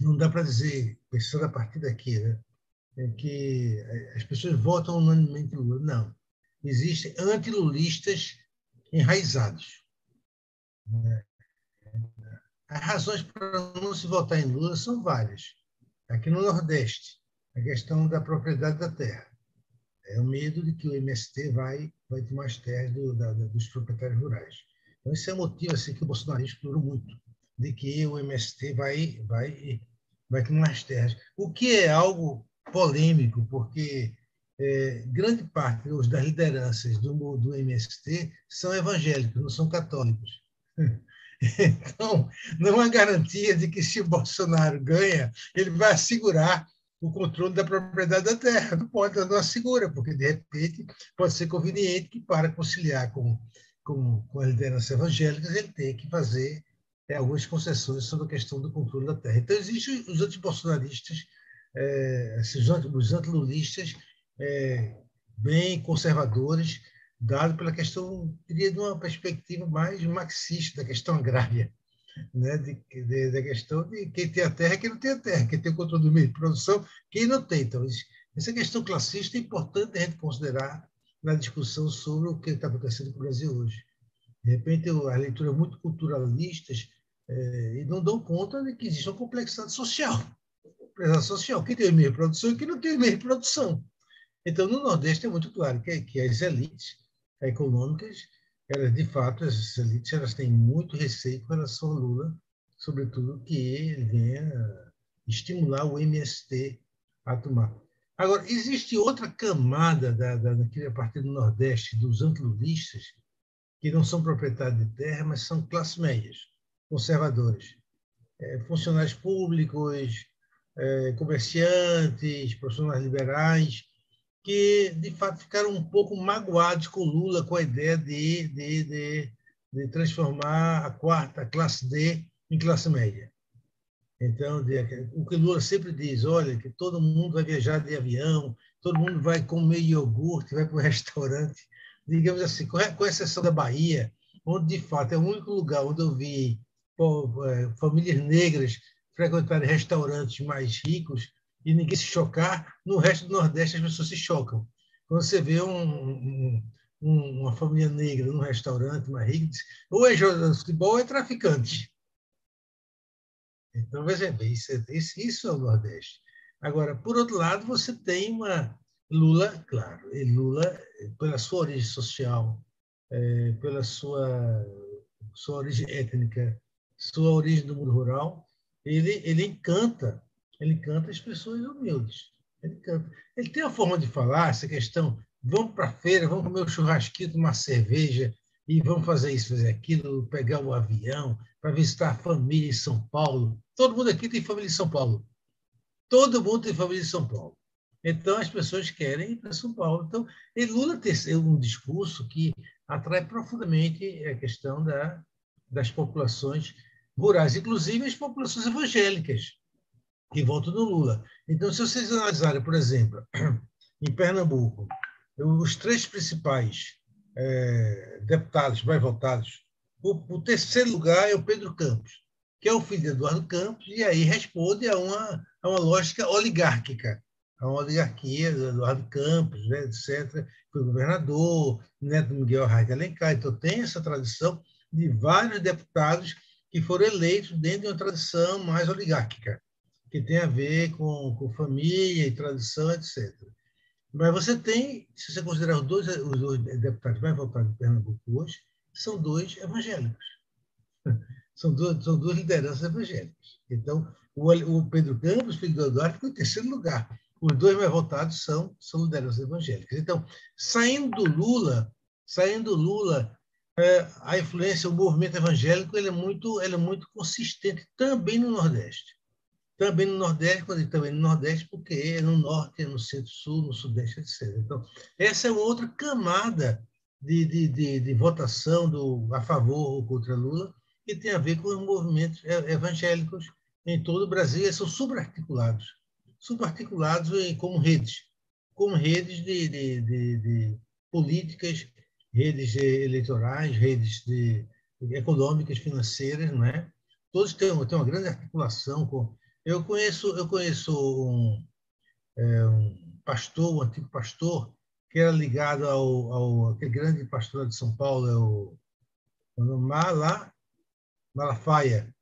não dá para dizer, pensando a partir daqui, né, é que as pessoas votam unanimemente Lula. Não. Existem antilulistas enraizados. Né? As razões para não se votar em Lula são várias. Aqui no Nordeste, a questão da propriedade da terra. É o medo de que o MST vai, vai tomar as terras do, da, dos proprietários rurais. Então, esse é o motivo assim, que o Bolsonaro explorou muito de que o MST vai, vai, vai tomar as terras. O que é algo polêmico, porque é, grande parte das lideranças do, do MST são evangélicos, não são católicos. [laughs] Então, não há garantia de que, se o Bolsonaro ganha, ele vai assegurar o controle da propriedade da terra. Não pode, não assegura, porque, de repente, pode ser conveniente que, para conciliar com, com, com a liderança evangélica, ele tenha que fazer é, algumas concessões sobre a questão do controle da terra. Então, existem os antibolsonaristas, é, os antilulistas, é, bem conservadores, dado pela questão, diria, de uma perspectiva mais marxista da questão agrária, né? de, de, da questão de quem tem a terra quem não tem a terra, quem tem o controle do meio de produção, quem não tem. Então, essa questão classista é importante a gente considerar na discussão sobre o que está acontecendo no Brasil hoje. De repente, as leituras muito culturalistas é, e não dão conta de que existe uma complexidade social. Complexidade social, quem tem meio de produção e quem não tem meio de produção. Então, no Nordeste é muito claro que, que as elites econômicas, elas, de fato, as elites elas têm muito receio com relação ao Lula, sobretudo que ele venha estimular o MST a tomar. Agora, existe outra camada da, da, daquele Partido do Nordeste, dos antilulistas, que não são proprietários de terra, mas são classes médias, conservadores. É, funcionários públicos, é, comerciantes, profissionais liberais, que, de fato, ficaram um pouco magoados com Lula, com a ideia de, de, de, de transformar a quarta classe D em classe média. Então, o que Lula sempre diz, olha, que todo mundo vai viajar de avião, todo mundo vai comer iogurte, vai para o [laughs] restaurante, digamos assim, com, com exceção da Bahia, onde, de fato, é o único lugar onde eu vi é, famílias negras frequentarem restaurantes mais ricos, e ninguém se chocar, no resto do Nordeste as pessoas se chocam. Quando você vê um, um, uma família negra num restaurante, uma rica, ou é jogador de futebol ou é traficante. Então, veja bem, isso é, isso é o Nordeste. Agora, por outro lado, você tem uma Lula, claro, e Lula, pela sua origem social, é, pela sua, sua origem étnica, sua origem do mundo rural, ele, ele encanta ele canta as pessoas humildes. Ele canta. Ele tem a forma de falar, essa questão, vamos para a feira, vamos comer um churrasquinho, tomar cerveja, e vamos fazer isso, fazer aquilo, pegar o avião para visitar a família em São Paulo. Todo mundo aqui tem família em São Paulo. Todo mundo tem família em São Paulo. Então, as pessoas querem ir para São Paulo. Então, Lula tem um discurso que atrai profundamente a questão da, das populações rurais, inclusive as populações evangélicas que votam no Lula. Então, se vocês analisarem, por exemplo, em Pernambuco, os três principais é, deputados mais votados, o, o, terceiro lugar é o Pedro Campos, que é o filho de Eduardo Campos, e aí responde a uma, a uma lógica oligárquica, a uma oligarquia do Eduardo Campos, né, etc., foi governador, neto Miguel Arraes de Alencar, então tem essa tradição de vários deputados que foram eleitos dentro de uma tradição mais oligárquica, que tem a ver com, com família e tradição, etc. Mas você tem, se você considerar os dois, os dois deputados mais votados em Pernambuco hoje, são dois evangélicos. [laughs] São duas, são duas lideranças evangélicas. Então, o, o Pedro Campos, filho do Eduardo, ficou em terceiro lugar. Os dois mais votados são, são lideranças evangélicas. Então, saindo do Lula, saindo do Lula, é, a influência, o movimento evangélico, ele é muito, ele é muito consistente também no Nordeste. Também no Nordeste, quando também no Nordeste, porque é no Norte, é no Centro-Sul, no Sudeste, etc. Então, essa é outra camada de, de, de, de votação do, a favor ou contra Lula, que tem a ver com os movimentos evangélicos em todo o Brasil, eles são subarticulados, subarticulados como redes, como redes de, de, de, de políticas, redes eleitorais, redes de, econômicas, financeiras, não é? Todos têm, têm uma grande articulação com. Eu conheço, eu conheço um, é, um pastor, um antigo pastor, que era ligado ao, ao aquele grande pastor de São Paulo, é o, o Mala, Malafaia.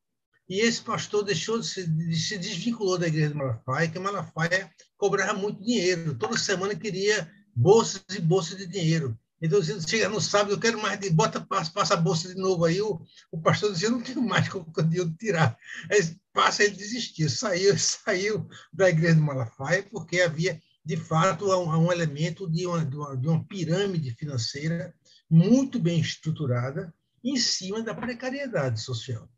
E esse pastor deixou de se, de, se desvinculou da igreja de Malafaia, que Malafaia cobrava muito dinheiro. Toda semana queria bolsas e bolsas de dinheiro. Então, se chega no sábado, eu quero mais, bota, passa, passa a bolsa de novo aí. O, o pastor dizia, não tenho mais como eu tirar. Aí passa, ele desistiu. Saiu, [laughs] saiu da igreja de Malafaia porque havia, de fato, um, um elemento de uma, de uma, de uma pirâmide financeira muito bem estruturada, em cima da precariedade social.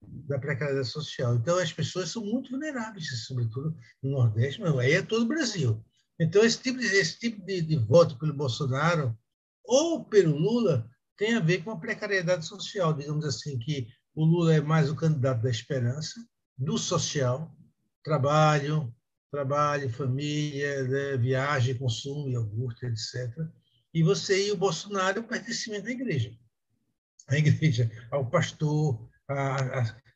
Da precariedade social. Então, as pessoas são muito vulneráveis, sobretudo no Nordeste, mas aí é todo o Brasil. Então, esse tipo de, esse tipo de, de voto pelo Bolsonaro ou pelo Lula tem a ver com a precariedade social. Digamos assim, que o Lula é mais o candidato da esperança, do social, trabalho, trabalho, família, né, viagem, consumo, iogurte, etc. E você e o Bolsonaro o pertencimento à igreja à igreja, ao pastor,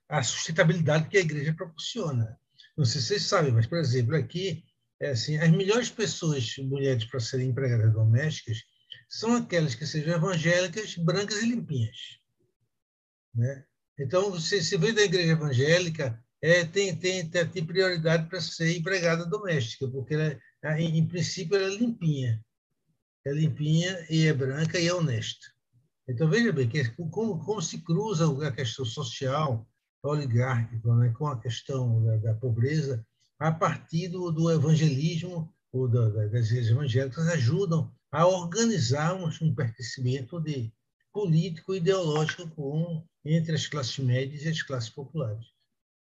a sustentabilidade que a igreja proporciona. Não sei se vocês sabem, mas, por exemplo, aqui, é assim, as melhores pessoas, mulheres, para serem empregadas domésticas, são aquelas que sejam evangélicas, brancas e limpinhas. Né? Então, você se vem da igreja evangélica, é, tem, tem, tem prioridade para ser empregada doméstica, porque, ela, em, em princípio, ela é limpinha. É limpinha e é branca e é honesta. Então, veja bem, que, como, como se cruza a questão social, oligárquica, né, com a questão da, da, pobreza, a partir do, do evangelismo, ou da, das igrejas evangélicas, ajudam a organizar um, um pertencimento de, político e ideológico com, entre as classes médias e as classes populares.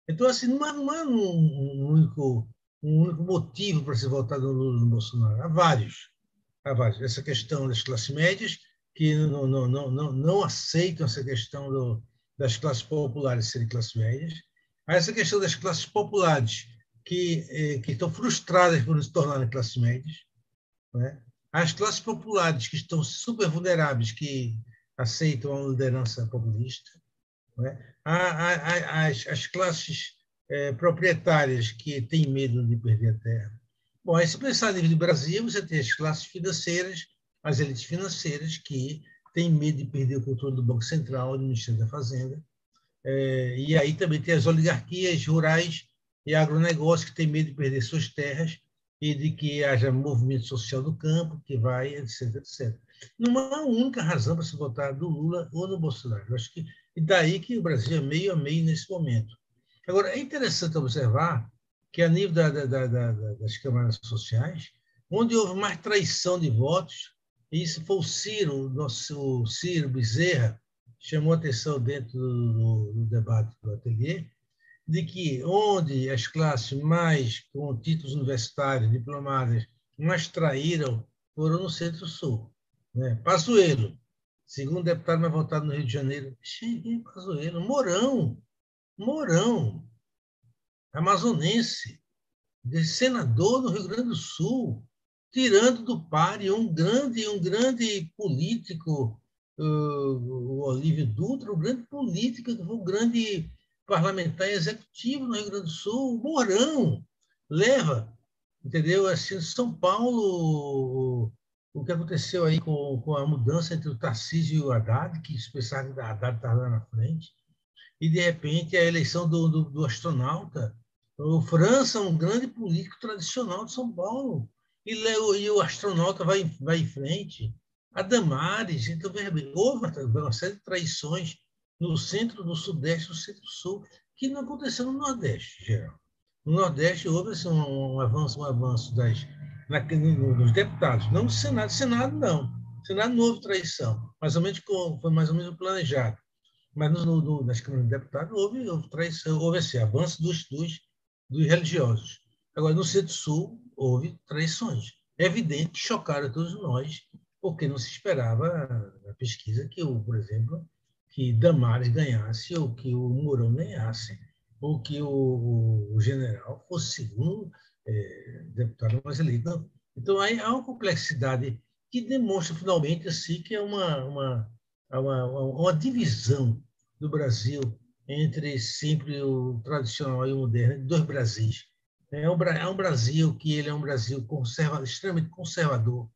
Então, assim, não há, não há um, um, único, um único motivo para se votar no Lula no Bolsonaro. Há vários. Há vários. Essa questão das classes médias que não, não, não, não, não aceitam essa questão do, das classes populares serem classes médias, há essa questão das classes populares que, eh, que estão frustradas por se tornarem classes médias, né? as classes populares que estão super vulneráveis, que aceitam a liderança populista, né? As, as classes eh, proprietárias que têm medo de perder a terra. Bom, aí se pensar de Brasil, você tem as classes financeiras as elites financeiras que têm medo de perder o controle do Banco Central, do Ministério da Fazenda. É, e aí também tem as oligarquias rurais e agronegócio que têm medo de perder suas terras e de que haja movimento social do campo, que vai, etc, etc. Não há uma única razão para se votar do Lula ou do Bolsonaro. Eu acho que e daí que o Brasil é meio a meio nesse momento. Agora, é interessante observar que, a nível da, da, da, das câmaras sociais, onde houve mais traição de votos, isso foi o Ciro, nosso Ciro Bezerra, chamou atenção dentro do, do debate do ateliê, de que onde as classes mais com títulos universitários, diplomadas, mais traíram foram no Centro-Sul. Né? Pazuello, segundo deputado mais votado no Rio de Janeiro. Cheguei Pazuello. Mourão, Mourão, amazonense, senador no Rio Grande do Sul, tirando do páreo um grande, um grande político, o Olívio Dutra, um grande político, um grande parlamentar executivo no Rio Grande do Sul. O Mourão leva, entendeu? Assim, São Paulo, o que aconteceu aí com, com a mudança entre o Tarcísio e o Haddad, que pensava que o Haddad estava lá na frente, e de repente a eleição do, do, do astronauta. O França, um grande político tradicional de São Paulo, e, e o astronauta vai, vai em frente. A Damares, então, houve uma série de traições no centro, no sudeste, no centro-sul, que não aconteceu no Nordeste, geral. No Nordeste houve assim, um, um avanço, um avanço das, na, nos deputados, não no Senado. Senado não. Senado não houve traição, mais ou menos foi mais ou menos planejado. Mas no, no, nas câmaras de deputados houve, houve traição, houve esse assim, avanço dos, dos, dos religiosos. Agora, no Centro-Sul, houve traições. É evidente que chocaram todos nós, porque não se esperava na pesquisa que, o, por exemplo, que Damares ganhasse ou que o Mourão ganhasse, ou que o, o general fosse segundo é, deputado mais eleito. Então, aí há uma complexidade que demonstra finalmente assim, que é uma, uma, uma, uma divisão do Brasil entre sempre o tradicional e o moderno, dois Brasis. É um, é um Brasil que ele é um Brasil conserva, extremamente conservador,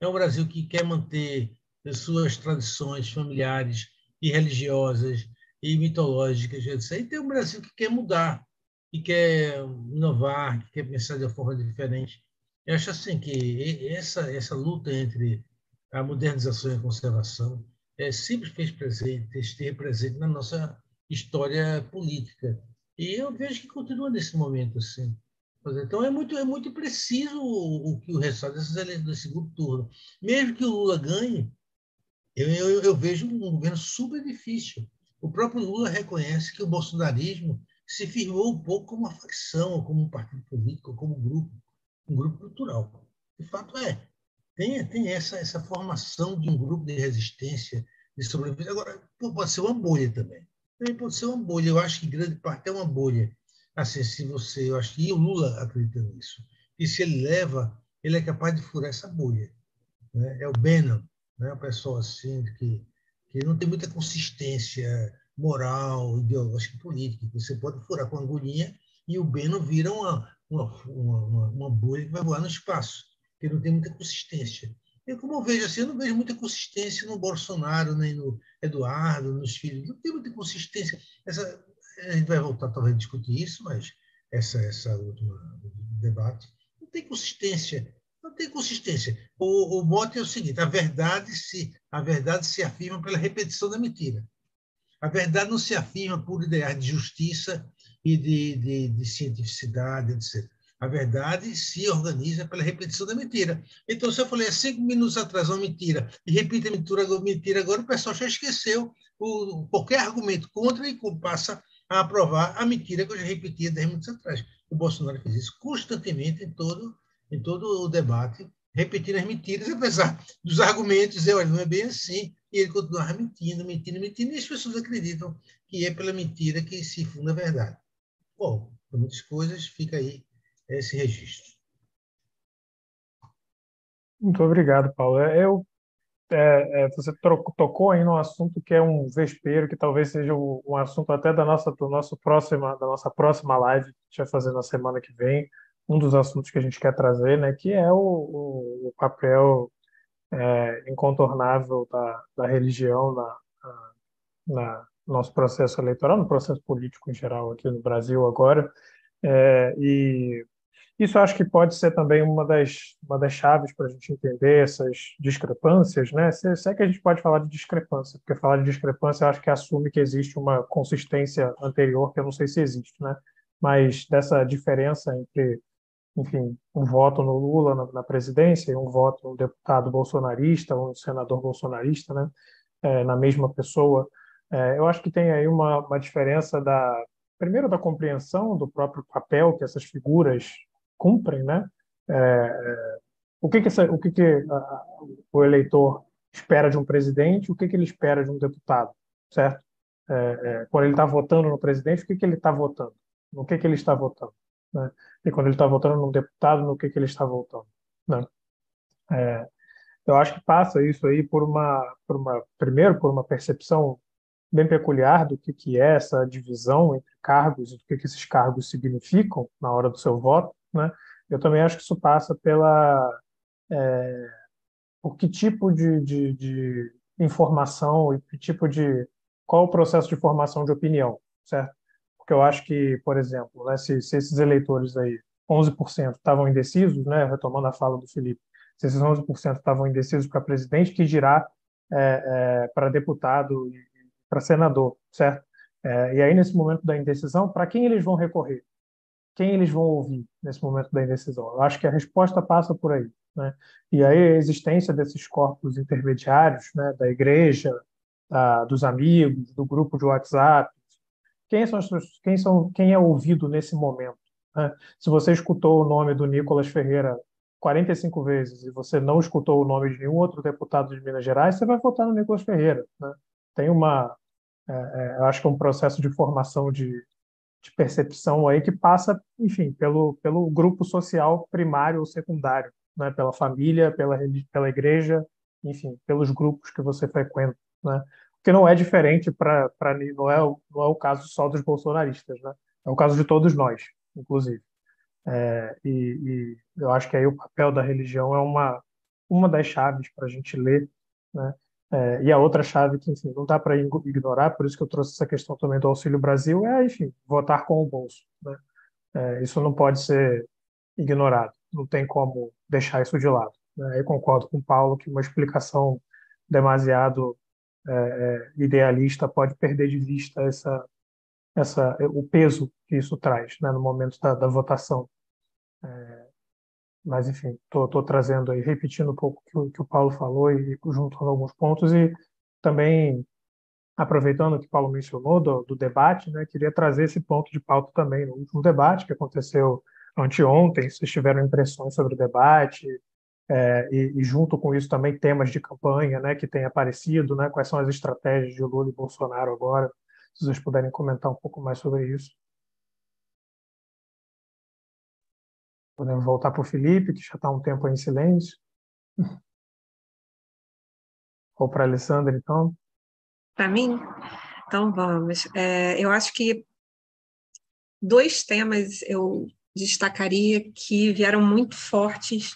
é um Brasil que quer manter as suas tradições familiares e religiosas e mitológicas, etc. E tem um Brasil que quer mudar, que quer inovar, que quer pensar de uma forma diferente. Eu acho assim que essa essa luta entre a modernização e a conservação é, sempre fez presente, esteve presente na nossa história política. E eu vejo que continua nesse momento assim. Então é muito, é muito preciso o, que o resultado dessas eleições do segundo turno. Mesmo que o Lula ganhe, eu, eu, eu, vejo um governo super difícil. O próprio Lula reconhece que o bolsonarismo se firmou um pouco como uma facção, como um partido político, como um grupo, um grupo cultural. De fato é. Tem, tem essa, essa formação de um grupo de resistência, de sobrevivência. Agora, pode ser uma bolha também. Também pode ser uma bolha. Eu acho que grande parte é uma bolha assim, se você, eu acho que o Lula acredita nisso, e se ele leva, ele é capaz de furar essa bolha. Né? É o Bannon, né? uma pessoa assim que, que não tem muita consistência moral, ideológica e política. Você pode furar com a agulhinha e o Bannon vira uma, uma, uma, uma bolha que vai voar no espaço, que não tem muita consistência. Eu, como eu vejo assim, eu não vejo muita consistência no Bolsonaro, nem no Eduardo, nos filhos. Não tem muita consistência. Essa, a gente vai voltar talvez a discutir isso, mas essa, essa última debate não tem consistência. Não tem consistência. O, o mote é o seguinte: a verdade se a verdade se afirma pela repetição da mentira. A verdade não se afirma por ideais de justiça e de, de, de cientificidade, etc. A verdade se organiza pela repetição da mentira. Então, se eu falei há cinco minutos atrás uma mentira e repito a mentira, mentira agora, o pessoal já esqueceu o, qualquer argumento contra e passa a aprovar a mentira que eu já repetia 10 minutos atrás. O Bolsonaro fez isso constantemente em todo, em todo o debate, repetindo as mentiras, apesar dos argumentos dizer, olha, não é bem assim, e ele continuava mentindo, mentindo, mentindo, e as pessoas acreditam que é pela mentira que se funda a verdade. Bom, por muitas coisas, fica aí esse registro. Muito obrigado, Paulo. Eu é, é, você tocou aí no assunto que é um vespeiro, que talvez seja um assunto até da nossa, do nosso próxima, da nossa próxima live que a gente vai fazer na semana que vem, um dos assuntos que a gente quer trazer, né, que é o, o, o papel é, incontornável da, da religião na, na, no nosso processo eleitoral, no processo político em geral aqui no Brasil agora, é, e isso acho que pode ser também uma das, uma das chaves para a gente entender essas discrepâncias, né? Se, se, é que a gente pode falar de discrepância, porque falar de discrepância acho que assume que existe uma consistência anterior que eu não sei se existe, né? Mas dessa diferença entre, enfim, um voto no Lula na, na presidência e um voto no deputado bolsonarista no senador bolsonarista, né? É, na mesma pessoa, é, eu acho que tem aí uma, uma diferença da primeiro da compreensão do próprio papel que essas figuras cumprem, né? É, é, o que que, essa, o, que, que a, o eleitor espera de um presidente, o que, que ele espera de um deputado, certo? É, é quando ele está votando no presidente, o que, que ele está votando? No que, que ele está votando? Né? E quando ele está votando no deputado, no que, que ele está votando? Né? É, eu acho que passa isso aí por uma, por uma, primeiro por uma percepção bem peculiar do que, que é essa divisão entre cargos e do que, que esses cargos significam na hora do seu voto, né? Eu também acho que isso passa pela é, por que tipo de, de, de informação e que tipo de qual o processo de formação de opinião, certo? Porque eu acho que, por exemplo, né, se, se esses eleitores aí, 11% estavam indecisos, né, retomando a fala do Felipe, se esses 11% estavam indecisos para presidente, que dirá é, é, para deputado e para senador, certo? É, e aí, nesse momento da indecisão, para quem eles vão recorrer? Quem eles vão ouvir nesse momento da indecisão? Eu acho que a resposta passa por aí. Né? E aí a existência desses corpos intermediários, né, da igreja, da, dos amigos, do grupo de WhatsApp, quem são, quem são quem é ouvido nesse momento? Né? Se você escutou o nome do Nicolas Ferreira 45 vezes e você não escutou o nome de nenhum outro deputado de Minas Gerais, você vai votar no Nicolas Ferreira. Né? Tem uma, é, é, acho que é um processo de formação de, de percepção aí que passa, enfim, pelo, pelo grupo social primário ou secundário né, pela família, pela, pela igreja, enfim, pelos grupos que você frequenta, né? Que não é diferente para não é não é o caso só dos bolsonaristas, né? É o caso de todos nós, inclusive. É, e, e, eu acho que aí o papel da religião é uma uma das chaves para a gente ler, né? É, e a outra chave que, enfim, não dá para ignorar, por isso que eu trouxe essa questão também do Auxílio Brasil, é, enfim, votar com o bolso. Né? É, isso não pode ser ignorado não tem como deixar isso de lado. Né? Eu concordo com o Paulo que uma explicação demasiado é, é, idealista pode perder de vista essa, essa, o peso que isso traz né, no momento da, da votação. É, mas, enfim, estou trazendo aí, repetindo um pouco o que, o Paulo falou e juntando alguns pontos e também aproveitando o que o Paulo mencionou do, do debate, né, queria trazer esse ponto de pauta também no último debate que aconteceu anteontem, vocês tiveram impressões sobre o debate, é, e, e, junto com isso também temas de campanha né, que têm aparecido, né, quais são as estratégias de Lula e Bolsonaro agora, se vocês puderem comentar um pouco mais sobre isso. Podemos voltar para o Felipe, que já está um tempo em silêncio. [laughs] Ou para a Alessandra, então. Para mim? Então vamos. É, eu acho que dois temas eu destacaria que vieram muito fortes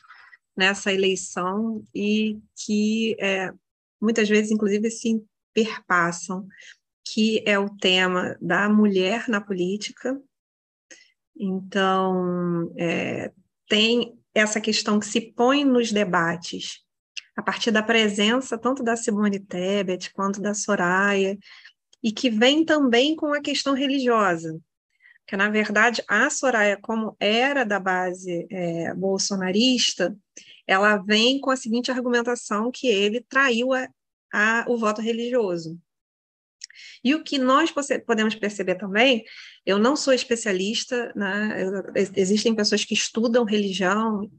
nessa eleição e que é, muitas vezes, inclusive, se perpassam, que é o tema da mulher na política. Então, é, tem essa questão que se põe nos debates a partir da presença tanto da Simone Tebet quanto da Soraya, e que vem também com a questão religiosa que na verdade a Soraya, como era da base é, bolsonarista, ela vem com a seguinte argumentação que ele traiu a, a, o voto religioso. E o que nós podemos perceber também, eu não sou especialista, né, existem pessoas que estudam religião,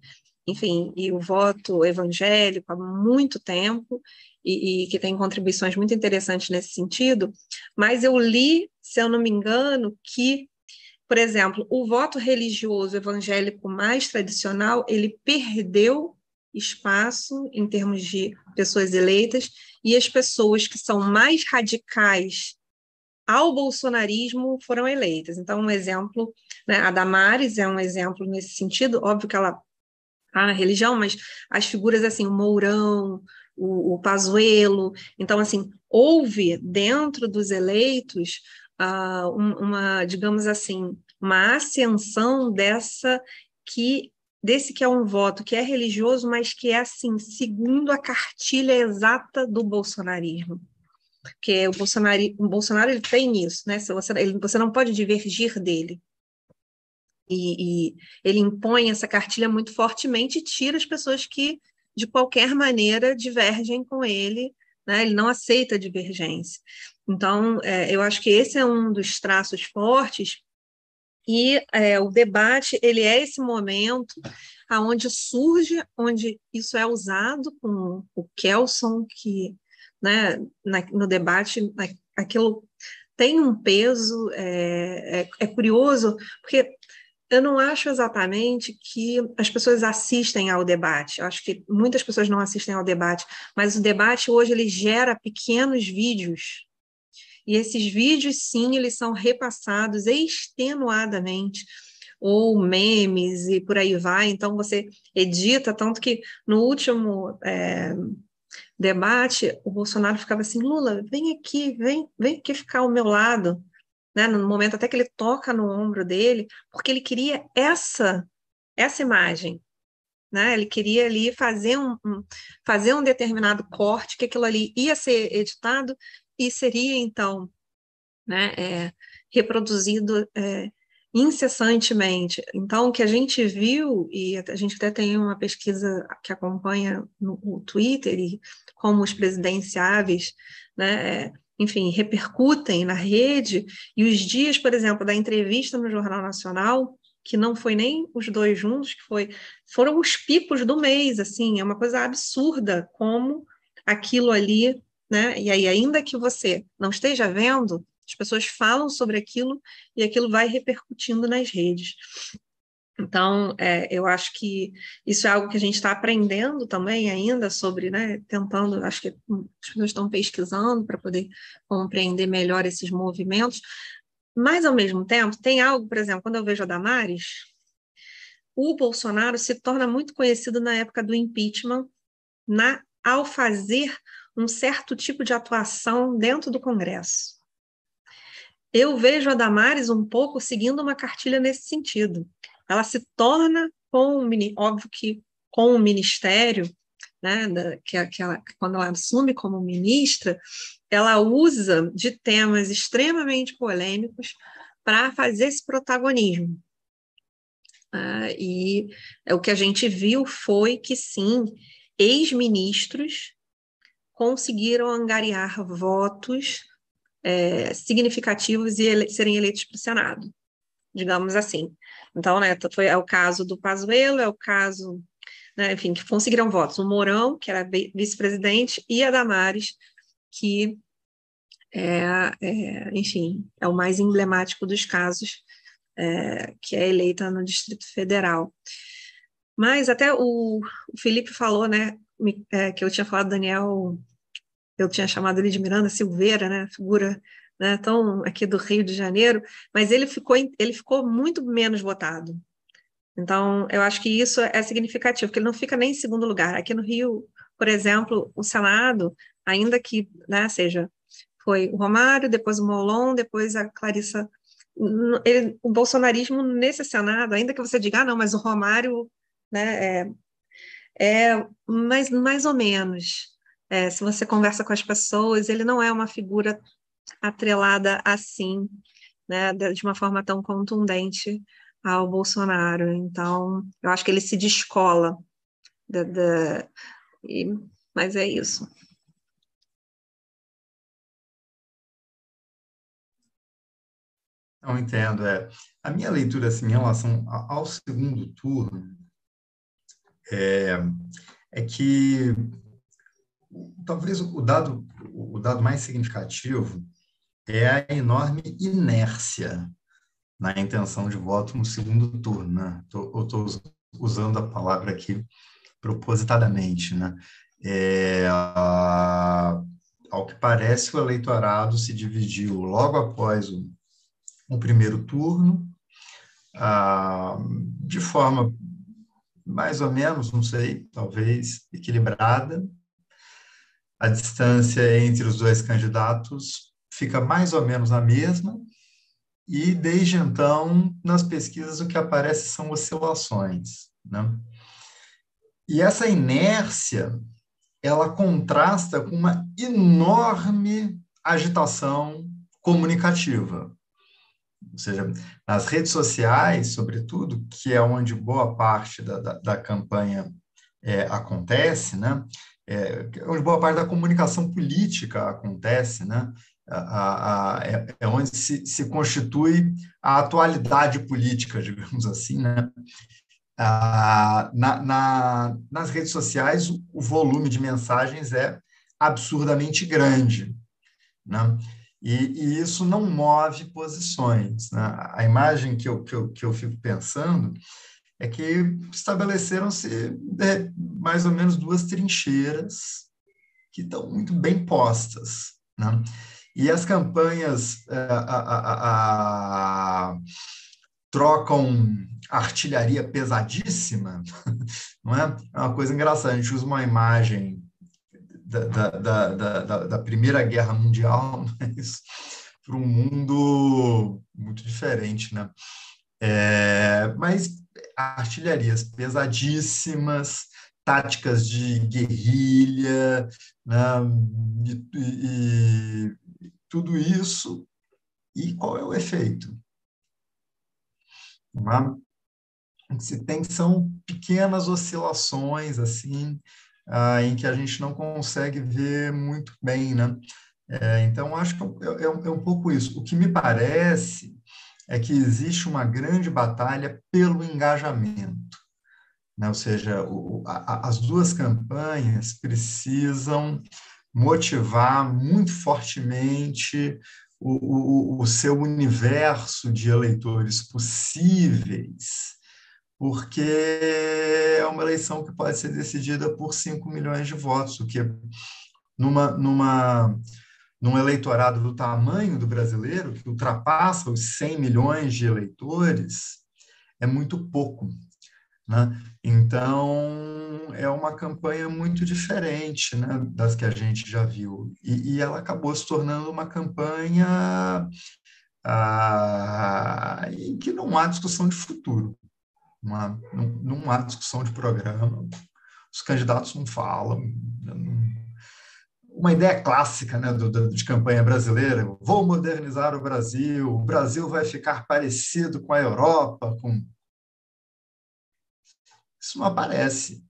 enfim, e o voto evangélico há muito tempo, e, e, que tem contribuições muito interessantes nesse sentido, mas eu li, se eu não me engano, que por exemplo, o voto religioso evangélico mais tradicional, ele perdeu espaço em termos de pessoas eleitas, e as pessoas que são mais radicais ao bolsonarismo foram eleitas. Então, um exemplo, né, a Damares é um exemplo nesse sentido, óbvio que ela na religião, mas as figuras assim, o Mourão, o, o Pazuello, então, assim, houve dentro dos eleitos uh, uma, digamos assim, uma ascensão dessa que desse que é um voto que é religioso, mas que é assim, segundo a cartilha exata do bolsonarismo. Porque o Bolsonaro, o Bolsonaro ele tem isso, né? Você, ele, você não pode divergir dele. E, e, ele impõe essa cartilha muito fortemente e tira as pessoas que, de qualquer maneira, divergem com ele, né? ele não aceita divergência. Então, é, eu acho que esse é um dos traços fortes e é, o debate ele é esse momento aonde surge, onde isso é usado com o Kelson, que né, na, no debate aquilo tem um peso, é, é, é curioso, porque eu não acho exatamente que as pessoas assistem ao debate. Eu acho que muitas pessoas não assistem ao debate, mas o debate hoje ele gera pequenos vídeos E esses vídeos, sim, eles são repassados extenuadamente, ou memes e por aí vai. Então, você edita, tanto que no último é, debate, o Bolsonaro ficava assim: Lula, vem aqui, vem, vem aqui ficar ao meu lado. Né? No momento até que ele toca no ombro dele, porque ele queria essa essa imagem, né? Ele queria ali fazer um, um, fazer um determinado corte, que aquilo ali ia ser editado e seria então, né, é, reproduzido é, incessantemente. Então, o que a gente viu, e a gente até tem uma pesquisa que acompanha no, Twitter, e como os presidenciáveis, né, é, enfim, repercutem na rede, e os dias, por exemplo, da entrevista no Jornal Nacional, que não foi nem os dois juntos, que foi, foram os picos do mês, assim, é uma coisa absurda como aquilo ali, né? E aí, ainda que você não esteja vendo, as pessoas falam sobre aquilo e aquilo vai repercutindo nas redes. Então, é, eu acho que isso é algo que a gente está aprendendo também ainda sobre, né, tentando, acho que as pessoas estão pesquisando para poder compreender melhor esses movimentos, mas, ao mesmo tempo, tem algo, por exemplo, quando eu vejo a Damares, o Bolsonaro se torna muito conhecido na época do impeachment, na, ao fazer um certo tipo de atuação dentro do Congresso. Eu vejo a Damares um pouco seguindo uma cartilha nesse sentido. Ela se torna, com óbvio que com o ministério, né, da, que, que ela, quando ela assume como ministra, ela usa de temas extremamente polêmicos para fazer esse protagonismo. Ah, e o que a gente viu foi que, sim, ex-ministros conseguiram angariar votos é, significativos e ele, serem eleitos para o Senado, digamos assim. Então, né, foi, é o caso do Pazuello, é o caso, né, enfim, que conseguiram votos. O Mourão, que era vice-presidente, e a Damares, que é, é, enfim, é o mais emblemático dos casos é, que é eleita no Distrito Federal. Mas até o, o Felipe falou, né, é, que eu tinha falado Daniel, eu tinha chamado ele de Miranda Silveira, né, figura né, tão aqui do Rio de Janeiro, mas ele ficou, ele ficou muito menos votado. Então, eu acho que isso é significativo, porque ele não fica nem em segundo lugar. Aqui no Rio, por exemplo, o Senado, ainda que né, seja foi o Romário, depois o Molon, depois a Clarissa. Ele, o bolsonarismo nesse Senado, ainda que você diga, ah, não, mas o Romário né, é, é mais, mais ou menos. É, se você conversa com as pessoas, ele não é uma figura atrelada assim, né, de uma forma tão contundente ao Bolsonaro. Então, eu acho que ele se descola. Da, da, e, mas é isso. Não entendo. É. A minha leitura assim, em relação ao segundo turno é, é que talvez o dado, o dado mais significativo é a enorme inércia na intenção de voto no segundo turno. Né? Eu estou usando a palavra aqui propositadamente. Né? É, a, ao que parece, o eleitorado se dividiu logo após o um primeiro turno, ah, de forma mais ou menos, não sei, talvez equilibrada. A distância entre os dois candidatos fica mais ou menos a mesma, e desde então, nas pesquisas, o que aparece são oscilações. Né? E essa inércia, ela contrasta com uma enorme agitação comunicativa ou seja, nas redes sociais, sobretudo, que é onde boa parte da, da, da campanha é, acontece, né? É, onde boa parte da comunicação política acontece, né? A, a, é, é, onde se, se constitui a atualidade política, [laughs] digamos assim, né? Na, na, nas redes sociais, o, o volume de mensagens é absurdamente grande, né? E, e, isso não move posições. Né? A imagem que eu, que, eu, que eu fico pensando é que estabeleceram-se é, mais ou menos duas trincheiras que estão muito bem postas. Né? E as campanhas a, a, a, trocam artilharia pesadíssima, [laughs] não é? É uma coisa engraçada. A gente usa uma imagem da, da, da, da Primeira Guerra Mundial, [laughs] mas para um mundo muito diferente, né? É, mas artilharias pesadíssimas, táticas de guerrilha, né? e, e, tudo isso. E qual é o efeito? O que se tem são pequenas oscilações assim ah, em que a gente não consegue ver muito bem, né? É, então acho que é, é, é um pouco isso. O que me parece é que existe uma grande batalha pelo engajamento. Né? Ou seja, o, a, as duas campanhas precisam motivar muito fortemente o, o, o seu universo de eleitores possíveis, porque é uma eleição que pode ser decidida por 5 milhões de votos, o que numa, numa num eleitorado do tamanho do brasileiro, que ultrapassa os 100 milhões de eleitores, é muito pouco. Né? Então, é uma campanha muito diferente né, das que a gente já viu. E, e ela acabou se tornando uma campanha ah, em que não há discussão de futuro, não há, não, não há discussão de programa, os candidatos não falam, não, uma ideia clássica né, do, do, de campanha brasileira, vou modernizar o Brasil, o Brasil vai ficar parecido com a Europa, com... Isso não aparece.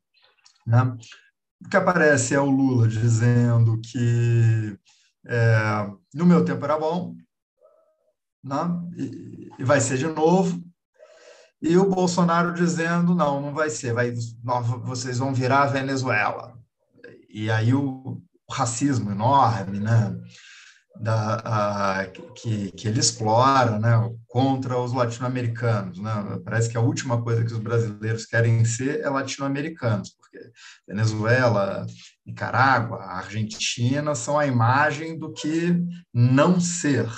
Né? O que aparece é o Lula dizendo que é, no meu tempo era bom, né? e, e vai ser de novo, e o Bolsonaro dizendo não, não vai ser, vai, vocês vão virar a Venezuela. E aí o, racismo enorme, né? Da, a, que, que ele explora né, contra os latino-americanos. Né? Parece que a última coisa que os brasileiros querem ser é latino-americanos, porque Venezuela, Nicarágua, Argentina são a imagem do que não ser.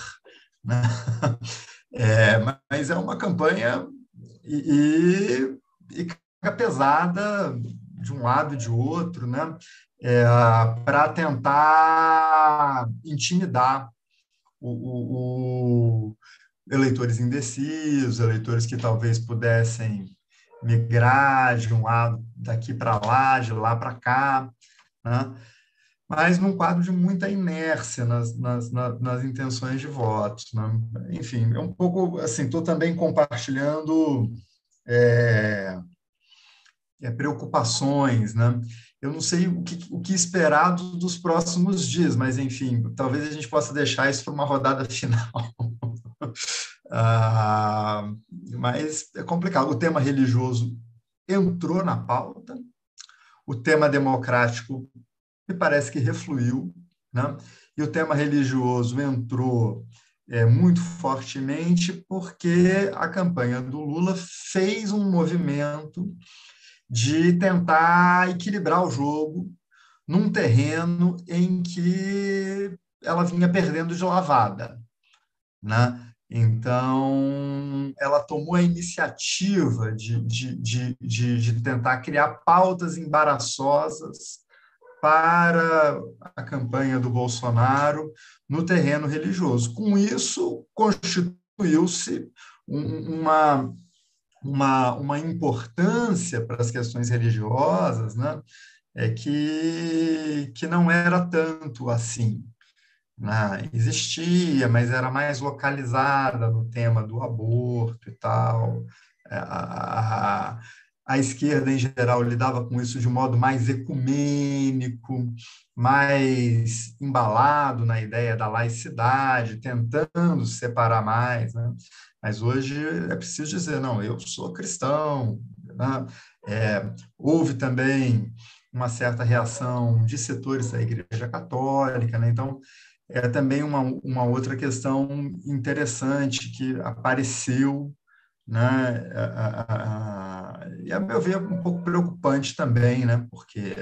Né? [laughs] É, mas é uma campanha e, e, e pesada de um lado e de outro, né? É, para tentar intimidar o, o, o, eleitores indecisos, eleitores que talvez pudessem migrar de um lado daqui para lá, de lá para cá, né? mas num quadro de muita inércia nas, nas, nas, nas intenções de votos. Né? Enfim, é um pouco assim, estou também compartilhando é, é, preocupações, né? Eu não sei o que, o que esperar do, dos próximos dias, mas, enfim, talvez a gente possa deixar isso para uma rodada [laughs] final. ah, mas é complicado. O tema religioso entrou na pauta, o tema democrático me parece que refluiu, né? e o tema religioso entrou é, muito fortemente porque a campanha do Lula fez um movimento de tentar equilibrar o jogo num terreno em que ela vinha perdendo de lavada, né? Então, ela tomou a iniciativa de, de, de, de, de tentar criar pautas embaraçosas para a campanha do Bolsonaro no terreno religioso. Com isso, constituiu-se uma, uma, uma importância para as questões religiosas, né? é que, que não era tanto assim. Né? Existia, mas era mais localizada no tema do aborto e tal. É, a, a, a esquerda, em geral, lidava com isso de um modo mais ecumênico, mais embalado na ideia da laicidade, tentando separar mais. Né? Mas hoje é preciso dizer, não, eu sou cristão. Né? É, houve também uma certa reação de setores da Igreja Católica, né? então é também uma, uma outra questão interessante que apareceu, né? e a meu ver um pouco preocupante também, né? porque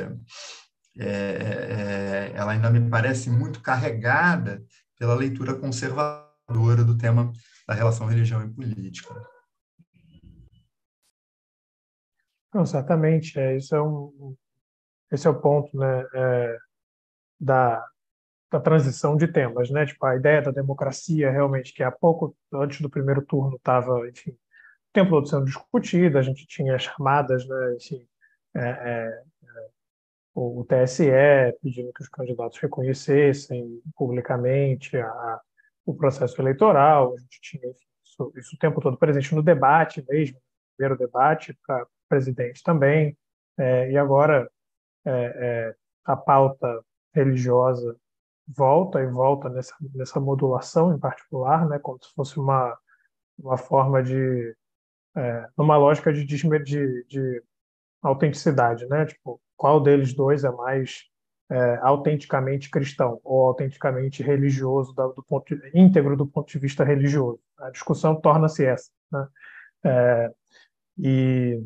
é, é, ela ainda me parece muito carregada pela leitura conservadora do tema da relação religião e política. Não, certamente, é, isso é um, esse é o ponto né, é, da, da transição de temas, né? Tipo, a ideia da democracia realmente, que há pouco, antes do primeiro turno, estava, enfim, o tempo todo sendo discutida, a gente tinha chamadas, né, enfim, é, é, é o TSE pedindo que os candidatos reconhecessem publicamente a, o processo eleitoral, a gente tinha isso, isso, o tempo todo presente no debate mesmo, primeiro debate para presidente também, é, e agora é, é, a pauta religiosa volta e volta nessa, nessa modulação em particular, né, como se fosse uma, uma forma de, é, numa lógica de, de, de autenticidade, né, tipo, qual deles dois é mais é, autenticamente cristão ou autenticamente religioso do, do ponto de, íntegro do ponto de vista religioso. A discussão torna-se essa, né? É, e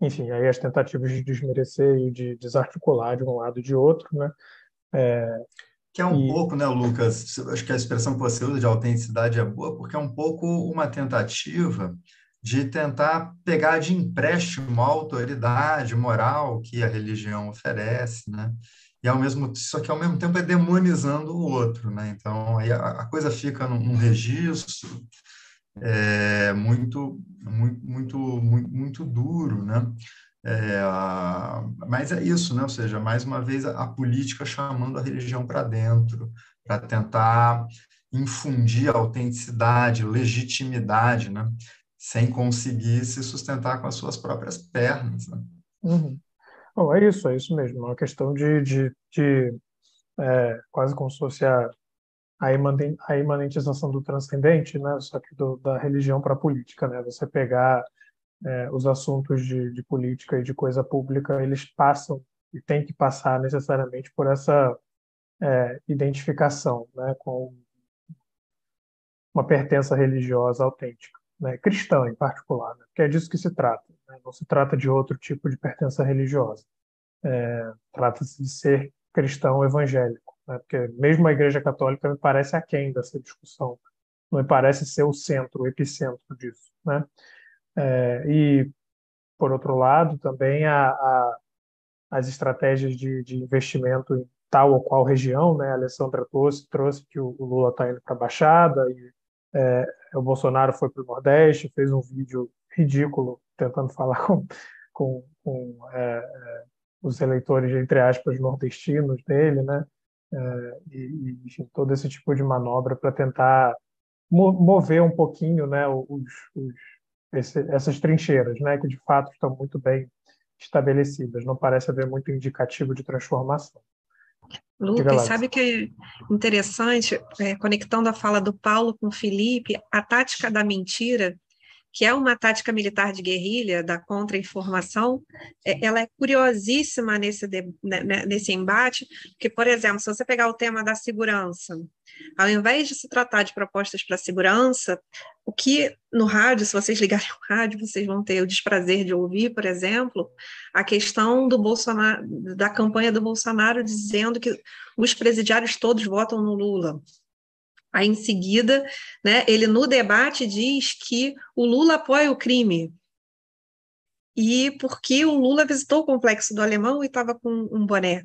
enfim, aí as tentativas de desmerecer e de desarticular de um lado e de outro, né? É, que é um e... pouco, né, Lucas? Acho que a expressão que você usa de autenticidade é boa, porque é um pouco uma tentativa de tentar pegar de empréstimo a autoridade moral que a religião oferece, né? E ao mesmo só que ao mesmo tempo é demonizando o outro, né? Então aí a, a coisa fica num, num registro é, muito, muito, muito, muito, muito duro, né? É, mas é isso, né? Ou seja, mais uma vez a, a política chamando a religião para dentro, para tentar infundir autenticidade, legitimidade, né? Sem conseguir se sustentar com as suas próprias pernas. Né? Uhum. Bom, é isso, é isso mesmo. É uma questão de, de, de é, quase como se fosse a a imanentização do transcendente, né? Só que do, da religião para a política, né? Você pegar é, os assuntos de, de, política e de coisa pública, eles passam e tem que passar necessariamente por essa é, identificação, né? Com uma pertença religiosa autêntica, né? Cristã em particular, né? Porque é disso que se trata. Né? Não se trata de outro tipo de pertença religiosa. É, Trata-se de ser cristão evangélico né? porque mesmo a Igreja Católica me parece aquém dessa discussão, não me parece ser o centro, o epicentro disso. Né? É, e, por outro lado, também a, a, as estratégias de, de, investimento em tal ou qual região, né? a Alessandra trouxe, trouxe que o, Lula está indo para a Baixada, e é, o Bolsonaro foi para o Nordeste, fez um vídeo ridículo tentando falar [laughs] com, com, com é, é os eleitores, entre aspas, nordestinos dele, né? é, e, enfim, todo esse tipo de manobra para tentar mover um pouquinho né, os, os, esse, essas trincheiras, né, que de fato estão muito bem estabelecidas. Não parece haver muito indicativo de transformação. Lucas, sabe que é interessante, é, conectando a fala do Paulo com o Felipe, a tática da mentira que é uma tática militar de guerrilha da contra-informação, é, ela é curiosíssima nesse, né, né, nesse embate, porque, por exemplo, se você pegar o tema da segurança, ao invés de se tratar de propostas para segurança, o que no rádio, se vocês ligarem [laughs] o rádio, vocês vão ter o desprazer de ouvir, por exemplo, a questão do Bolsonaro, da campanha do Bolsonaro dizendo que os presidiários todos votam no Lula. Aí, em seguida, né, ele no debate diz que o Lula apoia o crime. E porque o Lula visitou o complexo do Alemão e estava com um boné.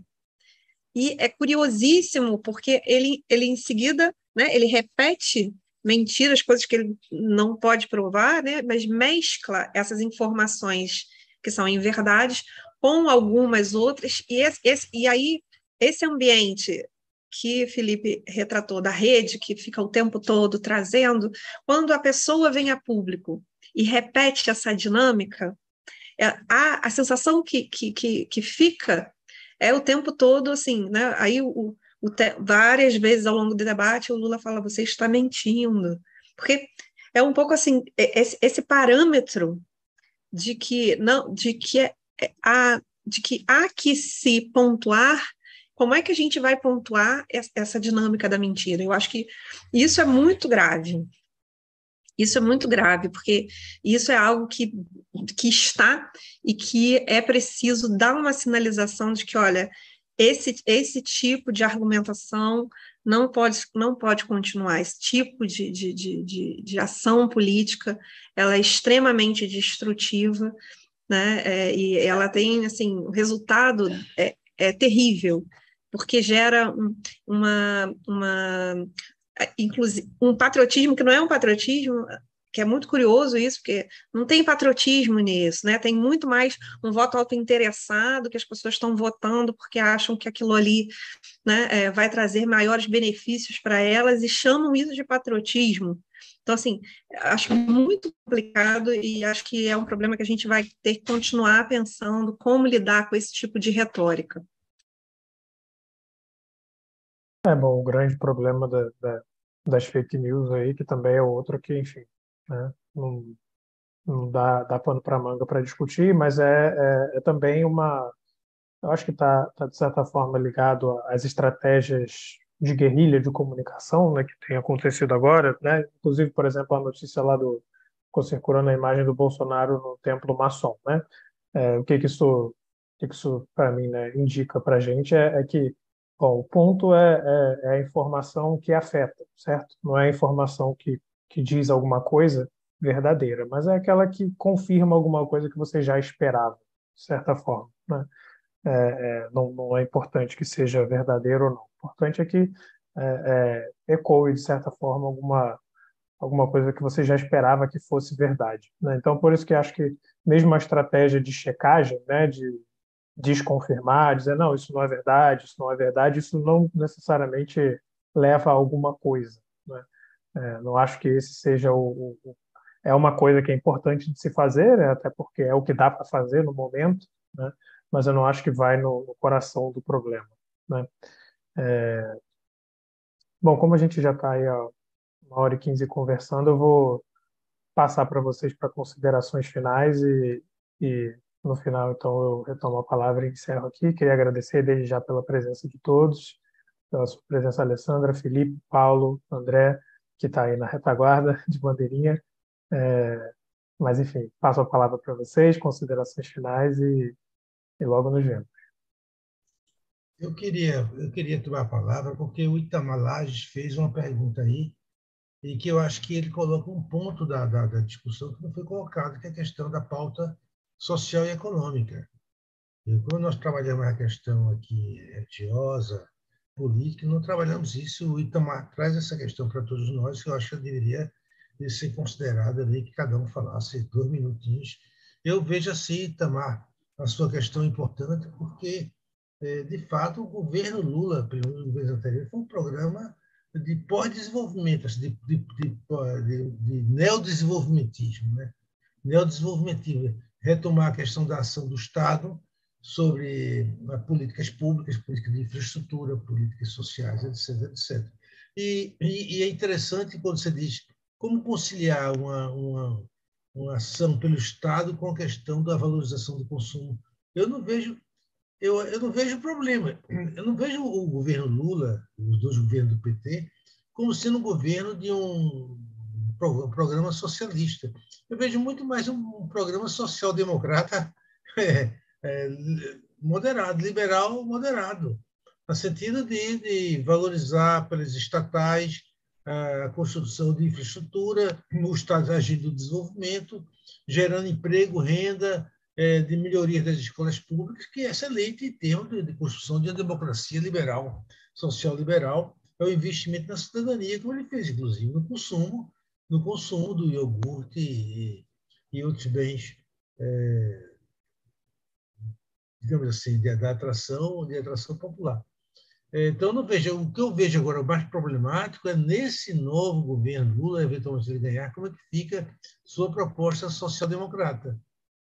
E é curiosíssimo, porque ele, ele em seguida, né, ele repete mentiras, coisas que ele não pode provar, né, mas mescla essas informações que são inverdades com algumas outras, e, esse, esse, e aí esse ambiente que Felipe retratou da rede, que fica o tempo todo trazendo, quando a pessoa vem a público e repete essa dinâmica, é, a, a sensação que, que, que, que fica é o tempo todo assim, né? Aí o, o te, várias vezes ao longo do debate o Lula fala: você está mentindo, porque é um pouco assim é, esse, esse parâmetro de que não, de que é, é, há, de que há que se pontuar como é que a gente vai pontuar essa dinâmica da mentira? Eu acho que isso é muito grave. Isso é muito grave, porque isso é algo que, que está e que é preciso dar uma sinalização de que, olha, esse, esse tipo de argumentação não pode, não pode continuar. Esse tipo de, de, de, de, ação política ela é extremamente destrutiva, né? É, e ela tem assim, o resultado é, é terrível, porque gera um, uma, uma inclusive um patriotismo que não é um patriotismo que é muito curioso isso, porque não tem patriotismo nisso, né? Tem muito mais um voto autointeressado, que as pessoas estão votando porque acham que aquilo ali né, é, vai trazer maiores benefícios para elas e chamam isso de patriotismo. Então, assim, acho muito complicado e acho que é um problema que a gente vai ter que continuar pensando como lidar com esse tipo de retórica. É bom, o grande problema da, da, das fake news aí, que também é outro que, enfim, né? Não, não dá, dá pano para manga para discutir, mas é, é, é, também uma. Eu acho que está, tá, de certa forma, ligado às estratégias de guerrilha de comunicação né, que tem acontecido agora. Né? Inclusive, por exemplo, a notícia lá do. ficou circulando a imagem do Bolsonaro no templo maçom. Né? É, o que, que isso, o que, que isso para mim, né, indica para a gente é, é que Bom, o ponto é, é, é, a informação que afeta, certo? Não é a informação que que diz alguma coisa verdadeira, mas é aquela que confirma alguma coisa que você já esperava, de certa forma. Né? É, é, não, não, é importante que seja verdadeiro ou não. O importante é que é, é, ecoe, de certa forma, alguma, alguma coisa que você já esperava que fosse verdade. Né? Então, por isso que acho que mesmo a estratégia de checagem, né, de desconfirmar, dizer, não, isso não é verdade, isso não é verdade, isso não necessariamente leva a alguma coisa. Né? É, não acho que esse seja o, o, é uma coisa que é importante de se fazer, né? até porque é o que dá para fazer no momento, né? mas eu não acho que vai no, no coração do problema. Né? É... Bom, como a gente já está aí há uma hora e quinze conversando, eu vou passar para vocês para considerações finais e, e no final, então, eu retomo a palavra e encerro aqui. Queria agradecer desde já pela presença de todos, pela sua presença, Alessandra, Felipe, Paulo, André, que está aí na retaguarda [laughs] de bandeirinha. É, mas, enfim, passo a palavra para vocês, considerações finais e, e logo nos vemos. Eu queria, eu queria tomar a palavra porque o Itamar Lages fez uma pergunta aí e que eu acho que ele coloca um ponto da, da, da discussão que não foi colocado, que é a questão da pauta social e econômica. E quando nós trabalhamos a questão aqui religiosa, política, não trabalhamos isso. O Itamar traz essa questão para todos nós, que eu acho que deveria ser considerado ali, que cada um falasse dois minutinhos. Eu vejo assim, Itamar, a sua questão importante, porque, é, de fato, o governo Lula, pelo governo anterior, foi um programa de pós-desenvolvimento, assim, de, de, de, de neodesenvolvimentismo, né? neodesenvolvimentismo, retomar a questão da ação do Estado, sobre né, políticas públicas, políticas de infraestrutura, políticas sociais, etc. etc. E, e, e é interessante quando você diz como conciliar uma, uma, uma ação pelo Estado com a questão da valorização do consumo. Eu não vejo eu, eu não vejo problema. Eu não vejo o governo Lula, os dois governos do PT, como sendo um governo de um programa socialista. Eu vejo muito mais um programa social-democrata [laughs] é, é, moderado, liberal moderado, no sentido de, de valorizar pelas estatais a construção de infraestrutura, o Estado agindo no desenvolvimento, gerando emprego, renda, é, de melhoria das escolas públicas, que é excelente em termos de, de construção de uma democracia liberal, social liberal, é o investimento na cidadania, como ele fez, inclusive, no consumo, no consumo do iogurte e, e outros bens é, digamos assim, de, da atração, de atração popular. Então, não vejo, o que eu vejo agora mais problemático é nesse novo governo Lula, eventualmente ele ganhar, como é que fica sua proposta social-democrata.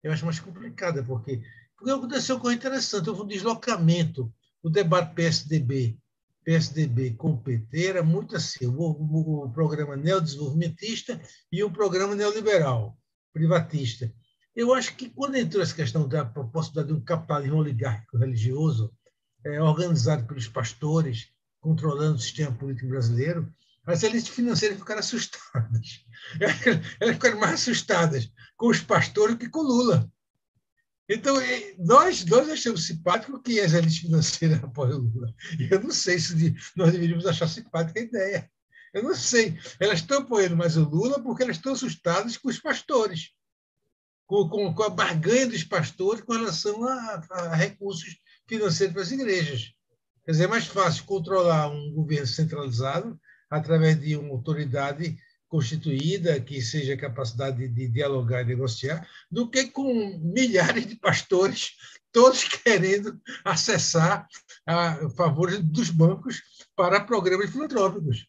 Eu acho mais complicada, porque, porque aconteceu uma coisa interessante, houve um deslocamento. O debate PSDB, PSDB com o PT era muito assim, o, o, o programa neodesenvolvimentista e o programa neoliberal, privatista. Eu acho que quando entrou essa questão da possibilidade de um capitalismo oligárquico religioso, é, organizado pelos pastores, controlando o sistema político brasileiro, as elites financeiras ficaram assustadas. [laughs] Elas ficaram mais assustadas com os pastores que com Lula. Então, nós, nós achamos simpático que as elites financeiras apoiam o Lula. Eu não sei se nós deveríamos achar simpática a ideia. Eu não sei. Elas estão apoiando mais o Lula porque elas estão assustadas com os pastores, com, com, com a barganha dos pastores com relação a, a recursos financeiros para as igrejas. Quer dizer, é mais fácil controlar um governo centralizado através de uma autoridade constituída que seja capacidade de, dialogar e negociar, do que com milhares de pastores, todos [laughs] querendo acessar a favores dos bancos para programas filantrópicos.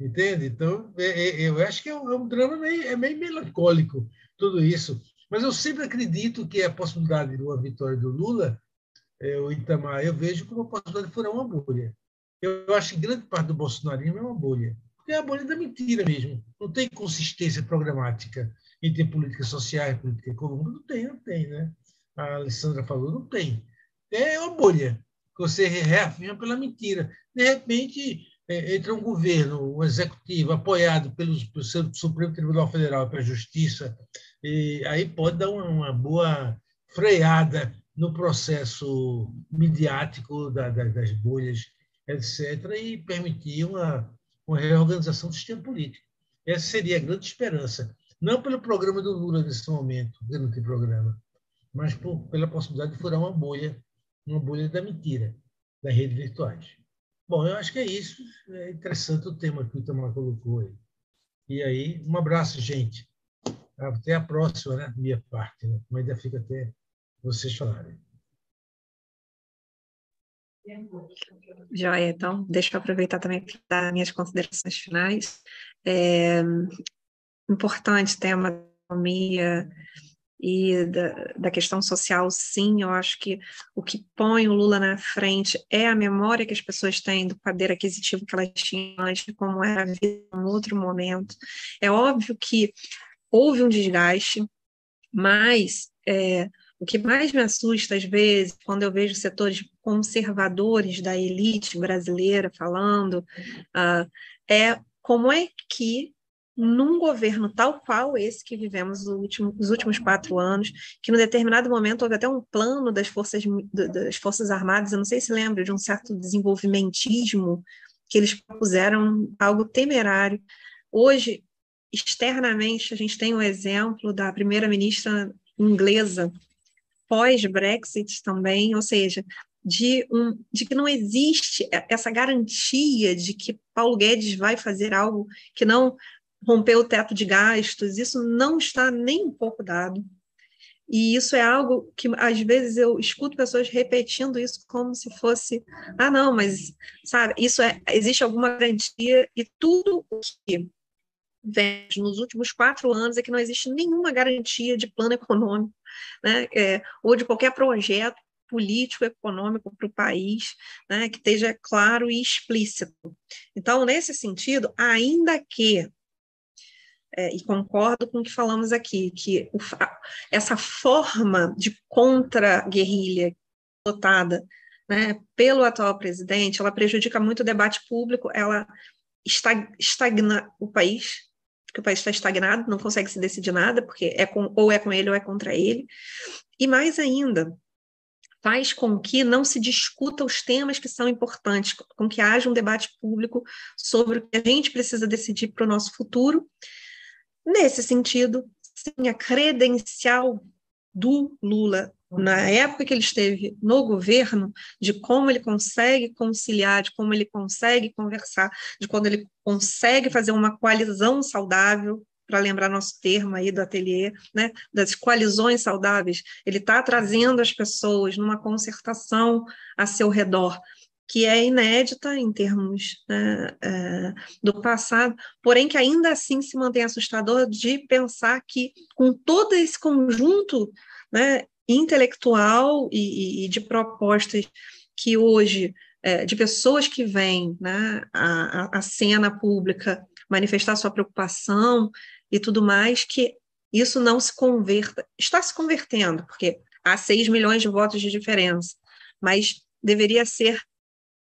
Entende? Então, é, é, eu acho que é um, é um drama meio, é meio melancólico tudo isso. Mas eu sempre acredito que a possibilidade de uma vitória do Lula, o Itamar, eu vejo como a possibilidade de furar uma bolha. Eu acho que grande parte do bolsonarismo é uma bolha. Porque é a bolha da mentira mesmo. Não tem consistência programática entre políticas sociais, política econômica. Não tem, não tem, né? A Alessandra falou, não tem. É uma bolha que você reafirma pela mentira. De repente, é, entra um governo, um executivo apoiado pelo, pelo Supremo Tribunal Federal, pela Justiça, e aí pode dar uma, uma boa freada no processo midiático da, da, das bolhas etc., e permitir uma, uma reorganização do sistema político. Essa seria a grande esperança. Não pelo programa do Lula nesse momento, que não tem programa, mas por, pela possibilidade de furar uma bolha, uma bolha da mentira, das redes virtuais. Bom, eu acho que é isso. É interessante o tema que o Itamar colocou aí. E aí, um abraço, gente. Até a próxima, né? Minha parte, né? Mas ainda fica até vocês falarem. Joia, então, deixa eu aproveitar também para dar minhas considerações finais. É, importante tema da economia e da, da, questão social, sim, eu acho que o que põe o Lula na frente é a memória que as pessoas têm do poder aquisitivo que elas tinham antes, como era a vida em outro momento. É óbvio que houve um desgaste, mas é, o que mais me assusta, às vezes, quando eu vejo setores conservadores da elite brasileira falando, uh, é como é que, num governo tal qual esse que vivemos nos últimos, nos últimos quatro anos, que em determinado momento houve até um plano das forças, das forças Armadas, eu não sei se lembra, de um certo desenvolvimentismo, que eles propuseram algo temerário. Hoje, externamente, a gente tem o um exemplo da primeira-ministra inglesa, pós-Brexit também, ou seja, de, um, de que não existe essa garantia de que Paulo Guedes vai fazer algo que não romper o teto de gastos, isso não está nem um pouco dado. E isso é algo que, às vezes, eu escuto pessoas repetindo isso como se fosse, ah, não, mas, sabe, isso é, existe alguma garantia, e tudo o que vem nos últimos quatro anos é que não existe nenhuma garantia de plano econômico né, é, ou de qualquer projeto político econômico para o país, né, que esteja claro e explícito. Então, nesse sentido, ainda que é, e concordo com o que falamos aqui, que o, essa forma de contra-guerrilha votada né, pelo atual presidente, ela prejudica muito o debate público, ela estagna o país, que o país está estagnado, não consegue se decidir nada, porque é com, ou é com ele ou é contra ele. E mais ainda, faz com que não se discuta os temas que são importantes, com que haja um debate público sobre o que a gente precisa decidir para o nosso futuro. Nesse sentido, sim, a credencial do Lula na época que ele esteve no governo, de como ele consegue conciliar, de como ele consegue conversar, de quando ele consegue fazer uma coalizão saudável, para lembrar nosso termo aí do ateliê, né, das coalizões saudáveis, ele está trazendo as pessoas numa concertação a seu redor, que é inédita em termos né, é, do passado, porém que ainda assim se mantém assustador de pensar que com todo esse conjunto né, intelectual e, e de propostas que hoje, é, de pessoas que vêm né, à, à cena pública manifestar sua preocupação e tudo mais, que isso não se converta, está se convertendo, porque há 6 milhões de votos de diferença, mas deveria ser,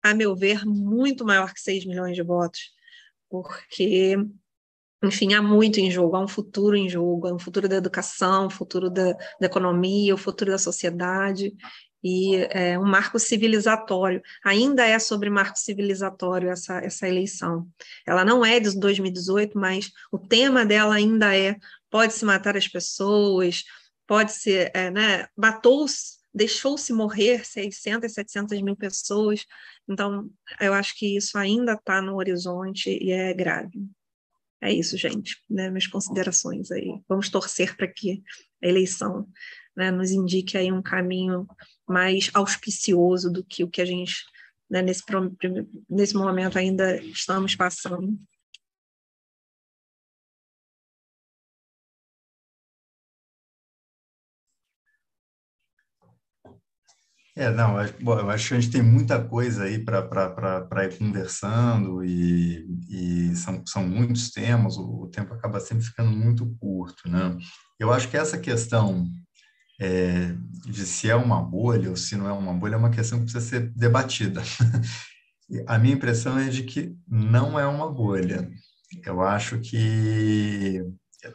a meu ver, muito maior que 6 milhões de votos, porque enfim, há muito em jogo, há um futuro em jogo, há um futuro da educação, um futuro da, da economia, o futuro da sociedade, e é, um marco civilizatório. Ainda é sobre marco civilizatório essa, essa eleição. Ela não é de 2018, mas o tema dela ainda é pode-se matar as pessoas, pode-se, é, né, matou-se, deixou-se morrer 600, 700 mil pessoas. Então, eu acho que isso ainda está no horizonte e é grave. É isso, gente, né, minhas considerações aí. Vamos torcer para que a eleição né, nos indique aí um caminho mais auspicioso do que o que a gente, né, nesse, nesse momento, ainda estamos passando. É, não, bom, eu acho que a gente tem muita coisa aí para ir conversando e, e, são, são muitos temas, o, o tempo acaba sempre ficando muito curto, né? Eu acho que essa questão é, de se é uma bolha ou se não é uma bolha é uma questão que precisa ser debatida. [laughs] A minha impressão é de que não é uma bolha. Eu acho que é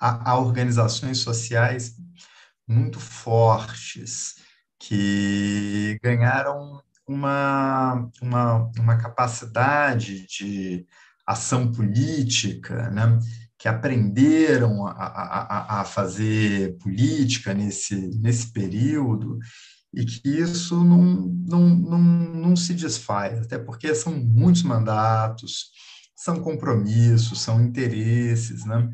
há, há organizações sociais muito fortes que ganharam uma, uma, uma capacidade de ação política, né? Que aprenderam a, a, a fazer política nesse, nesse período e que isso não, não, não, não se desfaz, até porque são muitos mandatos, são compromissos, são interesses, né?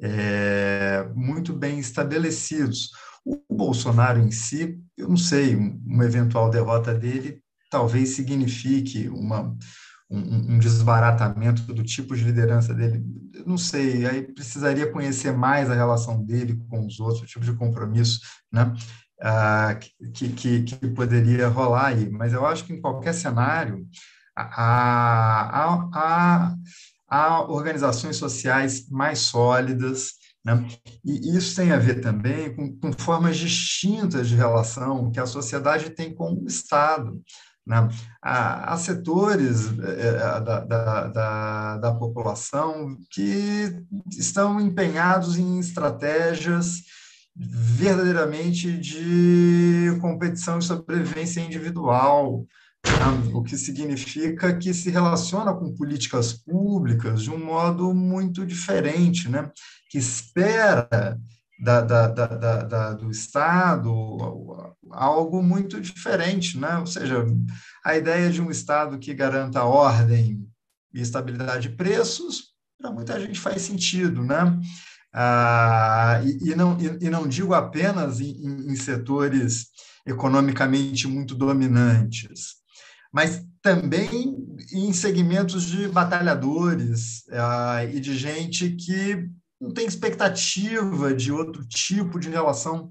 É, muito bem estabelecidos. O Bolsonaro em si, eu não sei, uma eventual derrota dele talvez signifique uma, um, um, desbaratamento do tipo de liderança dele. Não sei, aí precisaria conhecer mais a relação dele com os outros, o tipo de compromisso né, ah, que, que, que poderia rolar aí. Mas eu acho que em qualquer cenário, há, há, há organizações sociais mais sólidas, né? E isso tem a ver também com, com, formas distintas de relação que a sociedade tem com o Estado. Né? Há, setores é, da, da, da, da, população que estão empenhados em estratégias verdadeiramente de competição e sobrevivência individual, né? o que significa que se relaciona com políticas públicas de um modo muito diferente, né? que espera da, da, da, do Estado algo muito diferente, né? ou seja, a ideia de um Estado que garanta ordem e estabilidade de preços, para muita gente faz sentido, né? Ah, e, e, não, e, e, não digo apenas em, em, setores economicamente muito dominantes, mas também em segmentos de batalhadores ah, e de gente que não tem expectativa de outro tipo de relação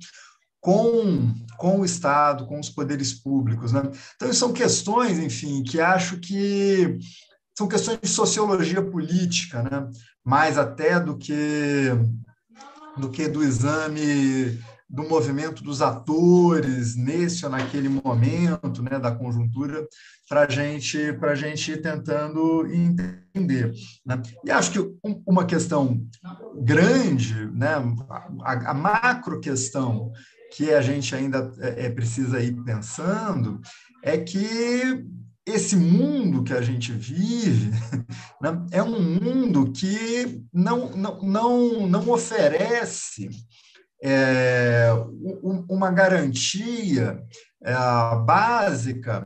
com, com o Estado, com os poderes públicos. Né? Então, são questões, enfim, que acho que são questões de sociologia política, né? mais até do que, do que do exame do movimento dos atores nesse ou naquele momento né, da conjuntura para gente, a gente ir tentando entender. Né? E acho que uma questão grande, né, a, a macro questão que a gente ainda é, é, precisa ir pensando é que esse mundo que a gente vive [laughs] né, é um mundo que não, não, não, não oferece é, uma garantia é, básica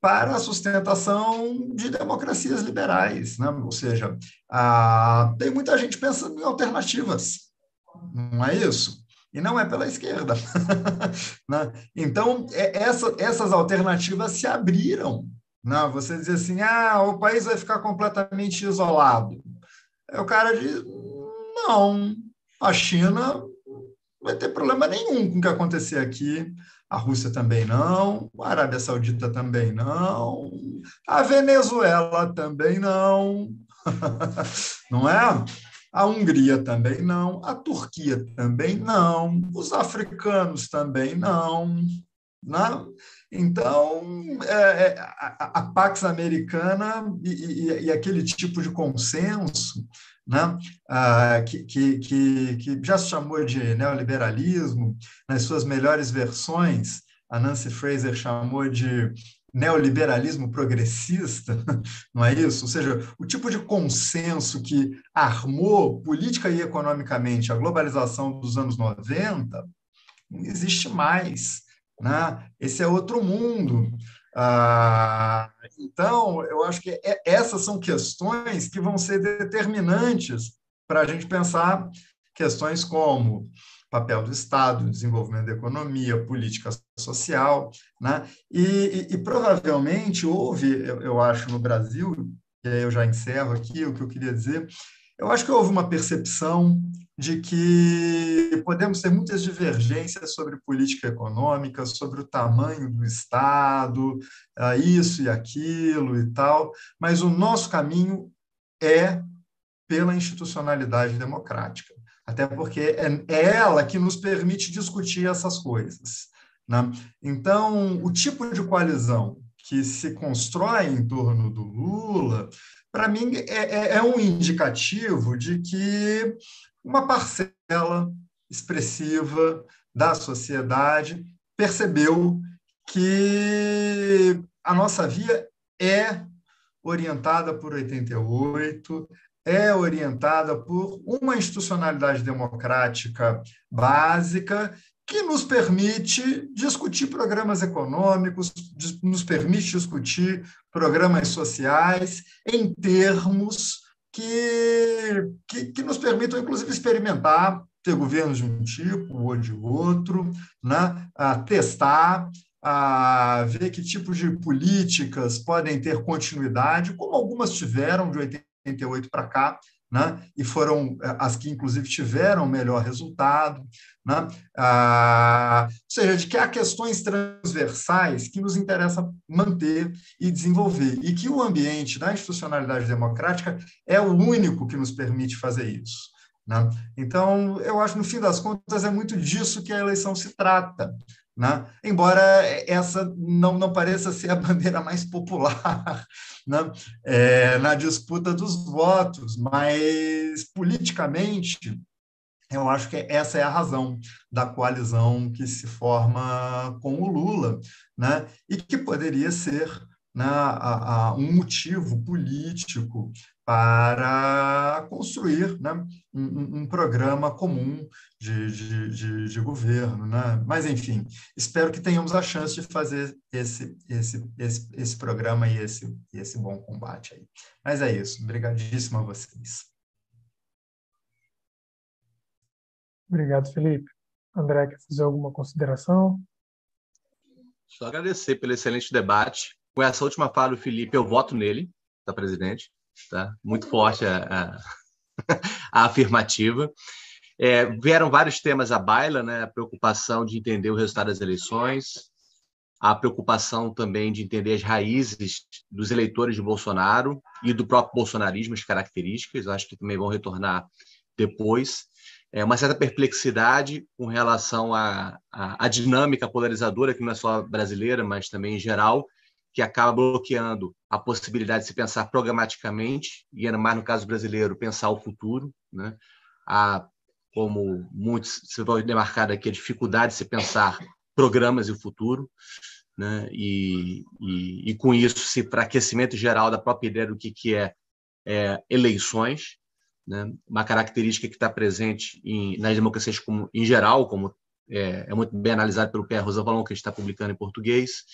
para a sustentação de democracias liberais, né? ou seja, a, tem muita gente pensando em alternativas, não é isso? E não é pela esquerda. [laughs] né? Então, é, essa, essas alternativas se abriram. Né? Você diz assim, ah, o país vai ficar completamente isolado. Aí o cara diz, não, a China vai ter problema nenhum com o que acontecer aqui a Rússia também não, a Arábia Saudita também não, a Venezuela também não, [laughs] não é? A Hungria também não, a Turquia também não, os africanos também não. não. Né? Então, é, é, a, a, Pax Americana e, e, e, aquele tipo de consenso né, ah, que, que, que, já se chamou de neoliberalismo, nas suas melhores versões, a Nancy Fraser chamou de neoliberalismo progressista, [laughs] não é isso? Ou seja, o tipo de consenso que armou política e economicamente a globalização dos anos 90 não existe mais. Né? Esse é outro mundo. Ah, então, eu acho que é, essas são questões que vão ser determinantes para a gente pensar questões como papel do Estado, desenvolvimento da economia, política social, né? E, e, e provavelmente houve, eu, eu, acho, no Brasil, e aí eu já encerro aqui o que eu queria dizer, eu acho que houve uma percepção de que podemos ter muitas divergências sobre política econômica, sobre o tamanho do Estado, ah, isso e aquilo e tal, mas o nosso caminho é pela institucionalidade democrática, até porque é, é ela que nos permite discutir essas coisas. Né? Então, o tipo de coalizão que se constrói em torno do Lula, para mim, é, é, é um indicativo de que uma parcela expressiva da sociedade percebeu que a nossa via é orientada por 88, é orientada por uma institucionalidade democrática básica que nos permite discutir programas econômicos, nos permite discutir programas sociais em termos que, que, que nos permitam, inclusive, experimentar, ter governos de um tipo ou de outro, né? a testar, a ver que tipo de políticas podem ter continuidade, como algumas tiveram de 88 para cá, né? e foram eh, as que, inclusive, tiveram melhor resultado. Né? Ah, ou seja, de que há questões transversais que nos interessa manter e desenvolver, e que o ambiente da institucionalidade democrática é o único que nos permite fazer isso. Né? Então, eu acho, no fim das contas, é muito disso que a eleição se trata. Né? Embora essa não, não pareça ser a [laughs] bandeira mais popular né? é, na disputa dos votos, mas politicamente eu acho que essa é a razão da coalizão que se forma com o Lula, né? e que poderia ser né, a, a um motivo político para construir né, um, um, programa comum de, de, de, de, governo. Né? Mas, enfim, espero que tenhamos a chance de fazer esse, esse, esse, esse programa e esse, esse bom combate aí. Mas é isso. Obrigadíssimo a vocês. Obrigado, Felipe. André, quer fazer alguma consideração? Só agradecer pelo excelente debate. Com essa última fala do Felipe, eu voto nele, da presidente. Tá? Muito forte a, a, [laughs] a afirmativa. É, vieram vários temas à baila, né? a preocupação de entender o resultado das eleições, a preocupação também de entender as raízes dos eleitores de Bolsonaro e do próprio bolsonarismo, as características, acho que também vão retornar depois. É uma certa perplexidade com relação à, à, à dinâmica polarizadora, que não é só brasileira, mas também em geral, que acaba bloqueando a possibilidade de se pensar programaticamente, e ainda mais no caso brasileiro, pensar o futuro. Né? Há, como muitos se vai demarcar aqui, a dificuldade de se pensar programas e o futuro. Né? E, e, e com isso, se para aquecimento geral da própria ideia do que, que é, é eleições, né? uma característica que está presente em, nas democracias como, em geral, como é, é muito bem analisado pelo Pierre Rosanvallon, que a gente está publicando em português,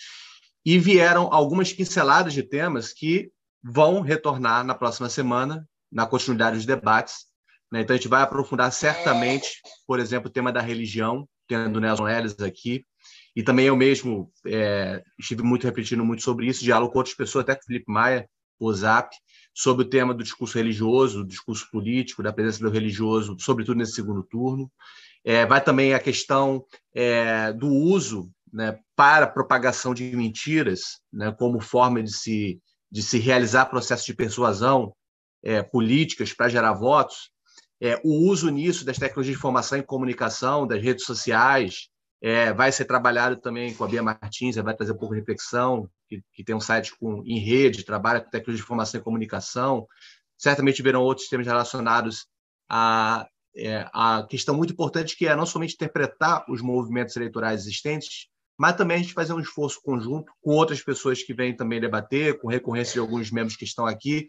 e vieram algumas pinceladas de temas que vão retornar na próxima semana, na continuidade dos debates. Né? Então, a gente vai aprofundar certamente, por exemplo, o tema da religião, tendo Nelson Ellis aqui, e também eu mesmo é, estive muito repetindo muito sobre isso, diálogo com outras pessoas, até com o Felipe Maia, o Zap, sobre o tema do discurso religioso, do discurso político, da presença do religioso, sobretudo nesse segundo turno. É, vai também a questão é, do uso né, para propagação de mentiras, né, como forma de se, de se realizar processos de persuasão é, políticas para gerar votos, é, o uso nisso das tecnologias de informação e comunicação, das redes sociais, É, vai ser trabalhado também com a Bia Martins, vai trazer um pouco de reflexão, que, que tem um site com, em rede, trabalha com tecnologia de informação e comunicação. Certamente verão outros temas relacionados a, é, a questão muito importante que é não somente interpretar os movimentos eleitorais existentes, mas também a gente fazer um esforço conjunto com outras pessoas que vêm também debater, com recorrência de alguns membros que estão aqui,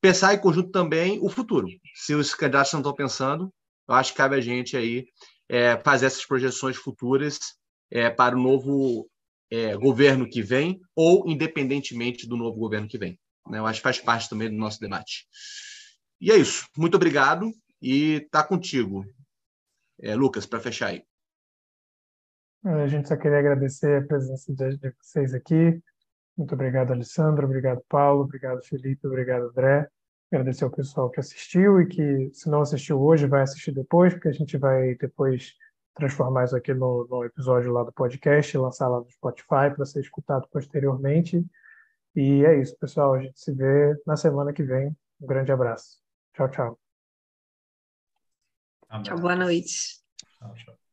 pensar em conjunto também o futuro. Se os candidatos não estão pensando, eu acho que cabe a gente aí é, fazer essas projeções futuras é, para o novo é, governo que vem ou independentemente do novo governo que vem. Né? Eu acho que faz parte também do nosso debate. E é isso. Muito obrigado e tá contigo, é, Lucas, para fechar aí. A gente só queria agradecer a presença de vocês aqui. Muito obrigado, Alessandro. Obrigado, Paulo. Obrigado, Felipe. Obrigado, André. Agradecer ao pessoal que assistiu e que, se não assistiu hoje, vai assistir depois, porque a gente vai depois transformar isso aqui no, no episódio lá do podcast, lançar lá no Spotify para ser escutado posteriormente. E é isso, pessoal. A gente se vê na semana que vem. Um grande abraço. Tchau, tchau. Tchau, boa noite. Tchau, tchau.